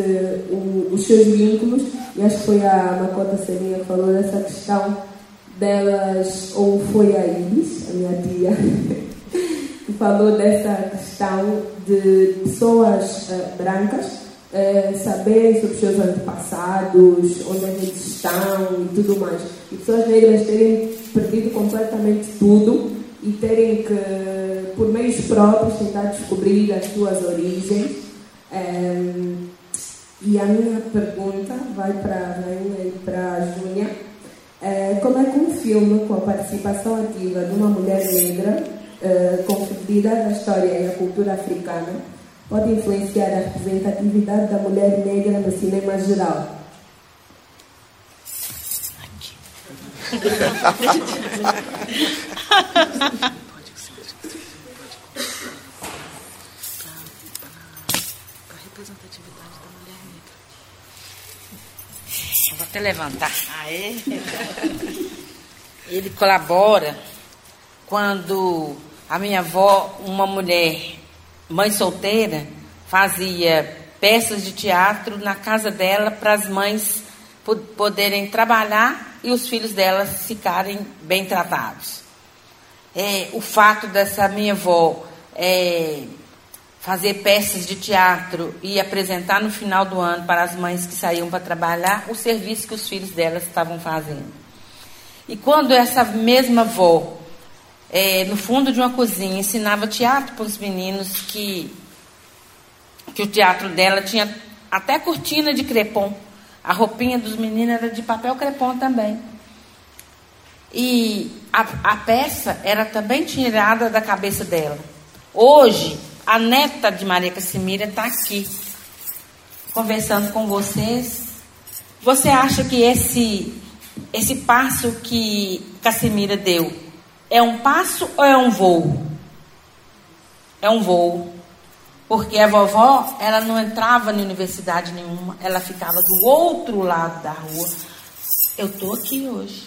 S11: o, os seus vínculos. E acho que foi a Macota Serinha que falou dessa questão delas, ou foi a Iris, a minha tia, que falou dessa questão de pessoas uh, brancas é, saber sobre seus antepassados, onde eles estão e tudo mais. E pessoas negras terem perdido completamente tudo e terem que, por meios próprios, tentar descobrir as suas origens. É, e a minha pergunta vai para a Rainha e para a Júnia. É, como é que um filme com a participação ativa de uma mulher negra, é, confundida da história e da cultura africana, pode influenciar a representatividade da mulher negra no cinema geral?
S1: vou até levantar. Aê. Ele colabora quando a minha avó, uma mulher mãe solteira, fazia peças de teatro na casa dela para as mães poderem trabalhar e os filhos delas ficarem bem tratados. É, o fato dessa minha avó é, fazer peças de teatro e apresentar no final do ano para as mães que saíam para trabalhar o serviço que os filhos delas estavam fazendo. E quando essa mesma avó, é, no fundo de uma cozinha, ensinava teatro para os meninos que, que o teatro dela tinha até cortina de crepom. A roupinha dos meninos era de papel crepom também. E a, a peça era também tirada da cabeça dela. Hoje, a neta de Maria Cassimira está aqui, conversando com vocês. Você acha que esse, esse passo que Cassimira deu é um passo ou é um voo? É um voo. Porque a vovó, ela não entrava na universidade nenhuma, ela ficava do outro lado da rua. Eu estou aqui hoje.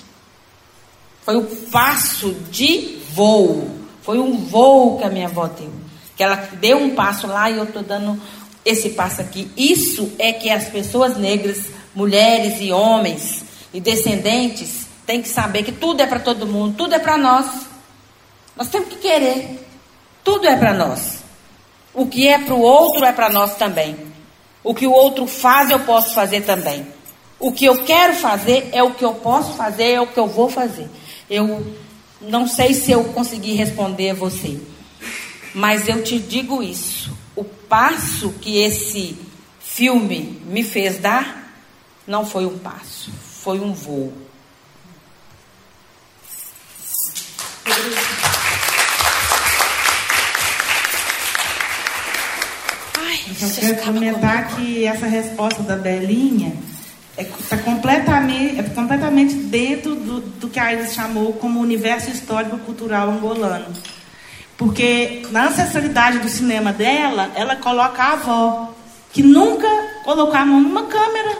S1: Foi o passo de voo. Foi um voo que a minha avó deu. Que ela deu um passo lá e eu estou dando esse passo aqui. Isso é que as pessoas negras, mulheres e homens e descendentes, têm que saber que tudo é para todo mundo, tudo é para nós. Nós temos que querer. Tudo é para nós. O que é para o outro é para nós também. O que o outro faz, eu posso fazer também. O que eu quero fazer é o que eu posso fazer, é o que eu vou fazer. Eu não sei se eu consegui responder a você, mas eu te digo isso. O passo que esse filme me fez dar não foi um passo, foi um voo.
S2: Eu quero comentar que essa resposta da Belinha está é, completamente, é completamente dentro do, do que a Iris chamou como universo histórico-cultural angolano. Porque na ancestralidade do cinema dela, ela coloca a avó, que nunca colocou a mão numa câmera,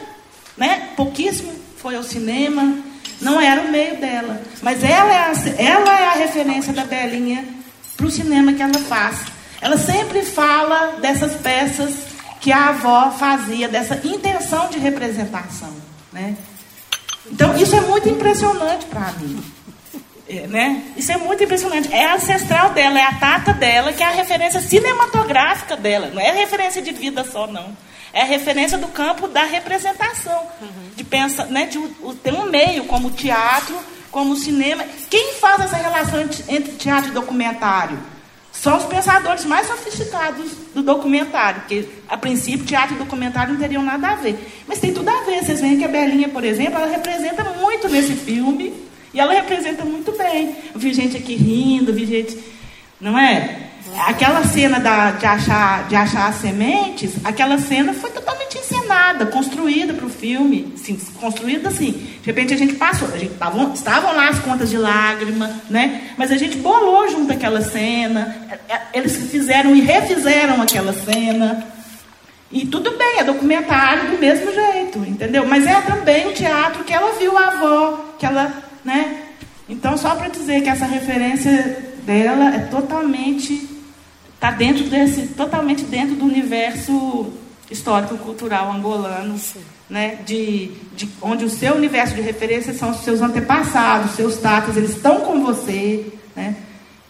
S2: né? pouquíssimo foi ao cinema, não era o meio dela. Mas ela é a, ela é a referência da Belinha para o cinema que ela faz. Ela sempre fala dessas peças que a avó fazia, dessa intenção de representação. Né? Então, isso é muito impressionante para mim. É, né? Isso é muito impressionante. É ancestral dela, é a tata dela, que é a referência cinematográfica dela. Não é referência de vida só, não. É a referência do campo da representação. De pensa, né, de ter um meio como o teatro, como o cinema. Quem faz essa relação entre teatro e documentário? são os pensadores mais sofisticados do documentário, porque, a princípio, teatro e documentário não teriam nada a ver. Mas tem tudo a ver. Vocês veem que a Belinha, por exemplo, ela representa muito nesse filme, e ela representa muito bem. Eu vi gente aqui rindo, vi gente. Não é? Aquela cena da, de, achar, de achar as sementes, aquela cena foi totalmente encenada, construída para o filme. Assim, construída assim. De repente a gente passou, a gente tava, estavam lá as contas de lágrima, né? Mas a gente bolou junto aquela cena. É, é, eles fizeram e refizeram aquela cena. E tudo bem, é documentário do mesmo jeito, entendeu? Mas é também o teatro que ela viu a avó, que ela, né? Então, só para dizer que essa referência dela é totalmente está dentro desse, totalmente dentro do universo histórico-cultural angolano, né? De, de, onde o seu universo de referência são os seus antepassados, seus tatas, eles estão com você. Né?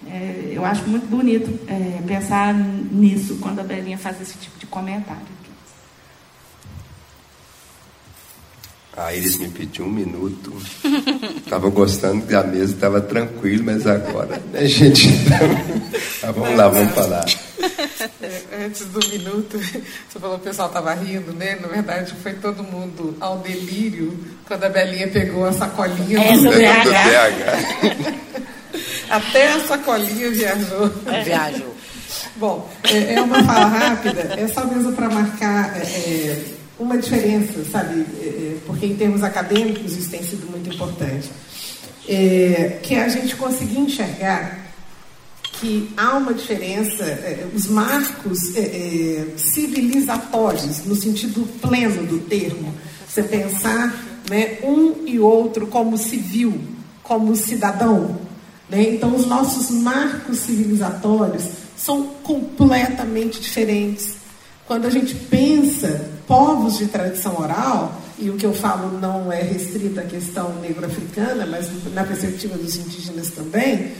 S2: É, eu acho muito bonito é, pensar nisso quando a Belinha faz esse tipo de comentário.
S4: A Iris me pediu um minuto. Estava gostando que a mesa estava tranquila, mas agora, né, gente? Tá, vamos lá, vamos falar.
S6: É, antes do minuto, você falou que o pessoal estava rindo, né? Na verdade, foi todo mundo ao delírio quando a Belinha pegou a sacolinha
S1: é, do,
S6: BH. Até a sacolinha viajou.
S1: É. Viajou.
S6: Bom, é, é, uma fala rápida, é só mesmo para marcar. É, uma diferença, sabe? É, é, porque em termos acadêmicos isso tem sido muito importante. É, que é a gente conseguir enxergar que há uma diferença, é, os marcos é, é, civilizatórios, no sentido pleno do termo, você pensar né, um e outro como civil, como cidadão. Né? Então, os nossos marcos civilizatórios são completamente diferentes quando a gente pensa povos de tradição oral, e o que eu falo não é restrito à questão negro-africana, mas na perspectiva dos indígenas também,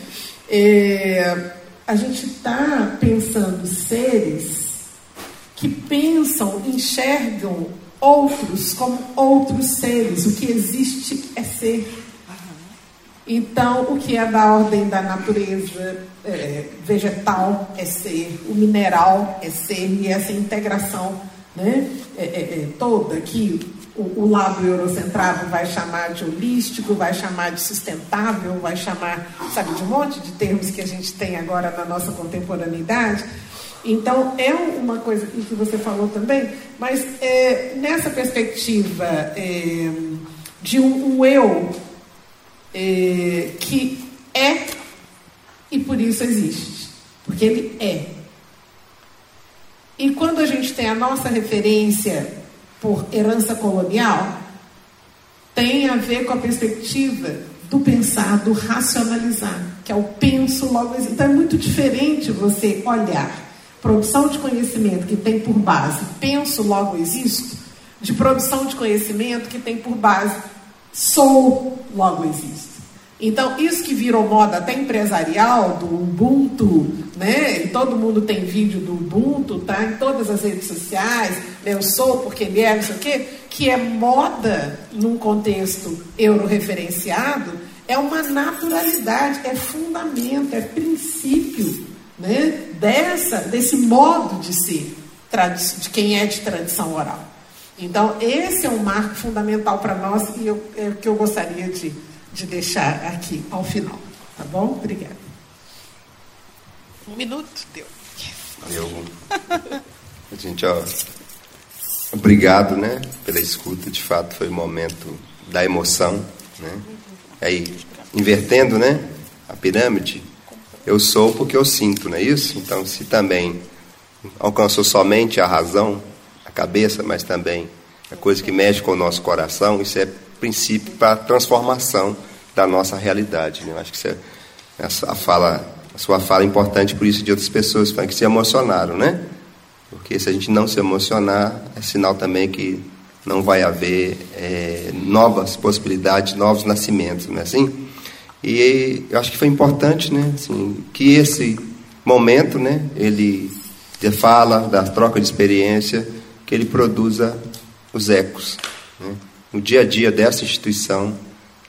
S6: é, a gente está pensando seres que pensam, enxergam outros como outros seres. O que existe é ser. Então, o que é da ordem da natureza é, vegetal é ser, o mineral é ser, e essa integração né, é, é, é toda que o, o lado eurocentrado vai chamar de holístico, vai chamar de sustentável, vai chamar, sabe, de um monte de termos que a gente tem agora na nossa contemporaneidade. Então, é uma coisa que você falou também, mas é, nessa perspectiva é, de um, um eu é, que é e por isso existe. Porque ele é. E quando a gente tem a nossa referência por herança colonial, tem a ver com a perspectiva do pensar, do racionalizar, que é o penso logo existe. Então é muito diferente você olhar produção de conhecimento que tem por base penso logo existo, de produção de conhecimento que tem por base sou logo existo. Então, isso que virou moda até empresarial, do Ubuntu, né? E todo mundo tem vídeo do Ubuntu, tá? Em todas as redes sociais, né? eu sou porque ele é, não sei o quê, que é moda num contexto euro-referenciado, é uma naturalidade, é fundamento, é princípio, né? Dessa, desse modo de ser, de quem é de tradição oral. Então, esse é um marco fundamental para nós e eu, é que eu gostaria de de deixar aqui ao final. Tá bom? Obrigada. Um minuto, deu.
S4: Eu, gente, ó, obrigado, né, pela escuta. De fato, foi o um momento da emoção, né? Aí, invertendo, né, a pirâmide, eu sou porque eu sinto, não é isso? Então, se também alcançou somente a razão, a cabeça, mas também a coisa que mexe com o nosso coração, isso é princípio para a transformação da nossa realidade. Né? Eu acho que você, essa, a, fala, a sua fala é importante por isso de outras pessoas que se emocionaram, né? Porque se a gente não se emocionar, é sinal também que não vai haver é, novas possibilidades, novos nascimentos, não é assim? E eu acho que foi importante, né, assim, que esse momento, né, ele fala, da troca de experiência, que ele produza os ecos, né, no dia a dia dessa instituição,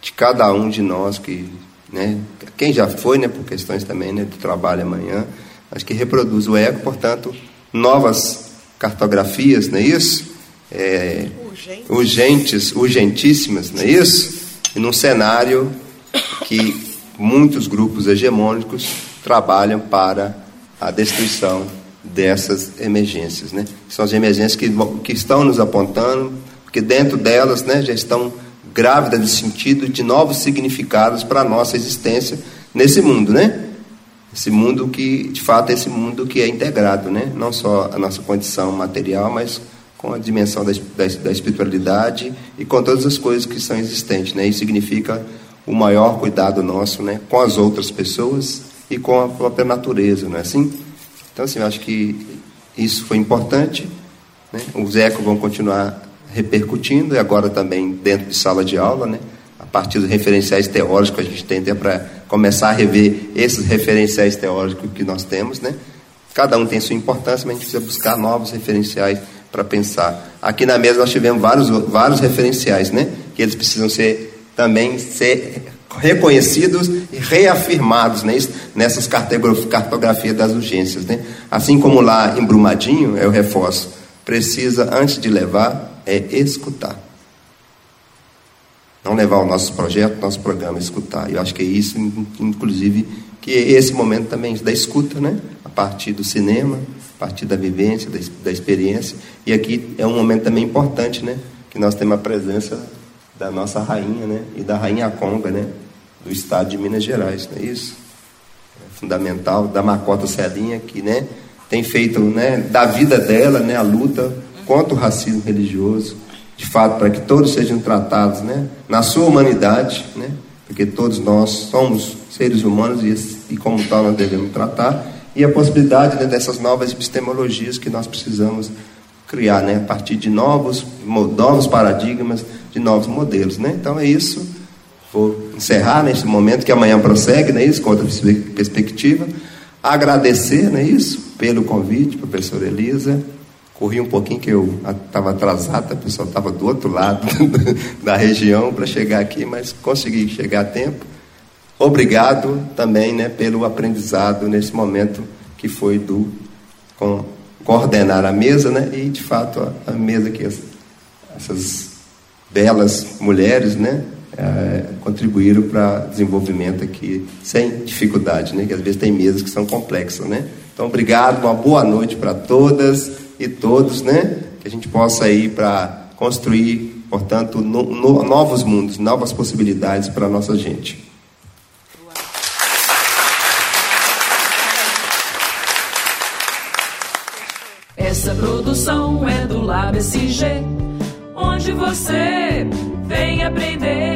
S4: de cada um de nós que, né, quem já foi, né, por questões também, né, do trabalho amanhã, acho que reproduz o ego, portanto, novas cartografias, não é isso? É, urgentes, urgentíssimas, não é isso? E num cenário que muitos grupos hegemônicos trabalham para a destruição dessas emergências, né? São as emergências que, que estão nos apontando, porque dentro delas, né, já estão grávida de sentido de novos significados para a nossa existência nesse mundo, né? Esse mundo que, de fato, é esse mundo que é integrado, né? Não só a nossa condição material, mas com a dimensão da, da, da espiritualidade e com todas as coisas que são existentes, né? Isso significa o maior cuidado nosso, né? Com as outras pessoas e com a própria natureza, não é assim? Então, assim, eu acho que isso foi importante, né? Os ecos vão continuar repercutindo, e agora também dentro de sala de aula, né? a partir dos referenciais teóricos a gente tem para começar a rever esses referenciais teóricos que nós temos. Né? Cada um tem sua importância, mas a gente precisa buscar novos referenciais para pensar. Aqui na mesa nós tivemos vários, vários referenciais, né? que eles precisam ser também ser reconhecidos e reafirmados né? nessas cartografias das urgências. Né? Assim como lá em Brumadinho, eu reforço, precisa, antes de levar, é escutar. Não levar o nosso projeto, nosso programa, escutar. Eu acho que é isso, inclusive, que é esse momento também da escuta, né? A partir do cinema, a partir da vivência, da, da experiência. E aqui é um momento também importante, né? Que nós temos a presença da nossa rainha, né? E da rainha Conga, né? Do estado de Minas Gerais, não é isso? É fundamental, da Macota Celinha, que, né? Tem feito, né? Da vida dela, né? A luta contra o racismo religioso, de fato, para que todos sejam tratados né, na sua humanidade, né, porque todos nós somos seres humanos e, e como tal nós devemos tratar, e a possibilidade né, dessas novas epistemologias que nós precisamos criar, né, a partir de novos, novos paradigmas, de novos modelos, né? Então é isso. Vou encerrar nesse momento que amanhã prossegue, né, isso, com outra perspectiva. Agradecer, né, isso, pelo convite, professora Elisa. Corri um pouquinho que eu estava atrasado, a pessoa estava do outro lado da região para chegar aqui, mas consegui chegar a tempo. Obrigado também né, pelo aprendizado nesse momento que foi do com, coordenar a mesa, né, e de fato a, a mesa que essas belas mulheres né, é, contribuíram para desenvolvimento aqui sem dificuldade, né, que às vezes tem mesas que são complexas. Né? Então, obrigado, uma boa noite para todas e todos, né, que a gente possa ir para construir, portanto, no, no, novos mundos, novas possibilidades para a nossa gente.
S12: Essa produção é do Lab SG, onde você vem aprender.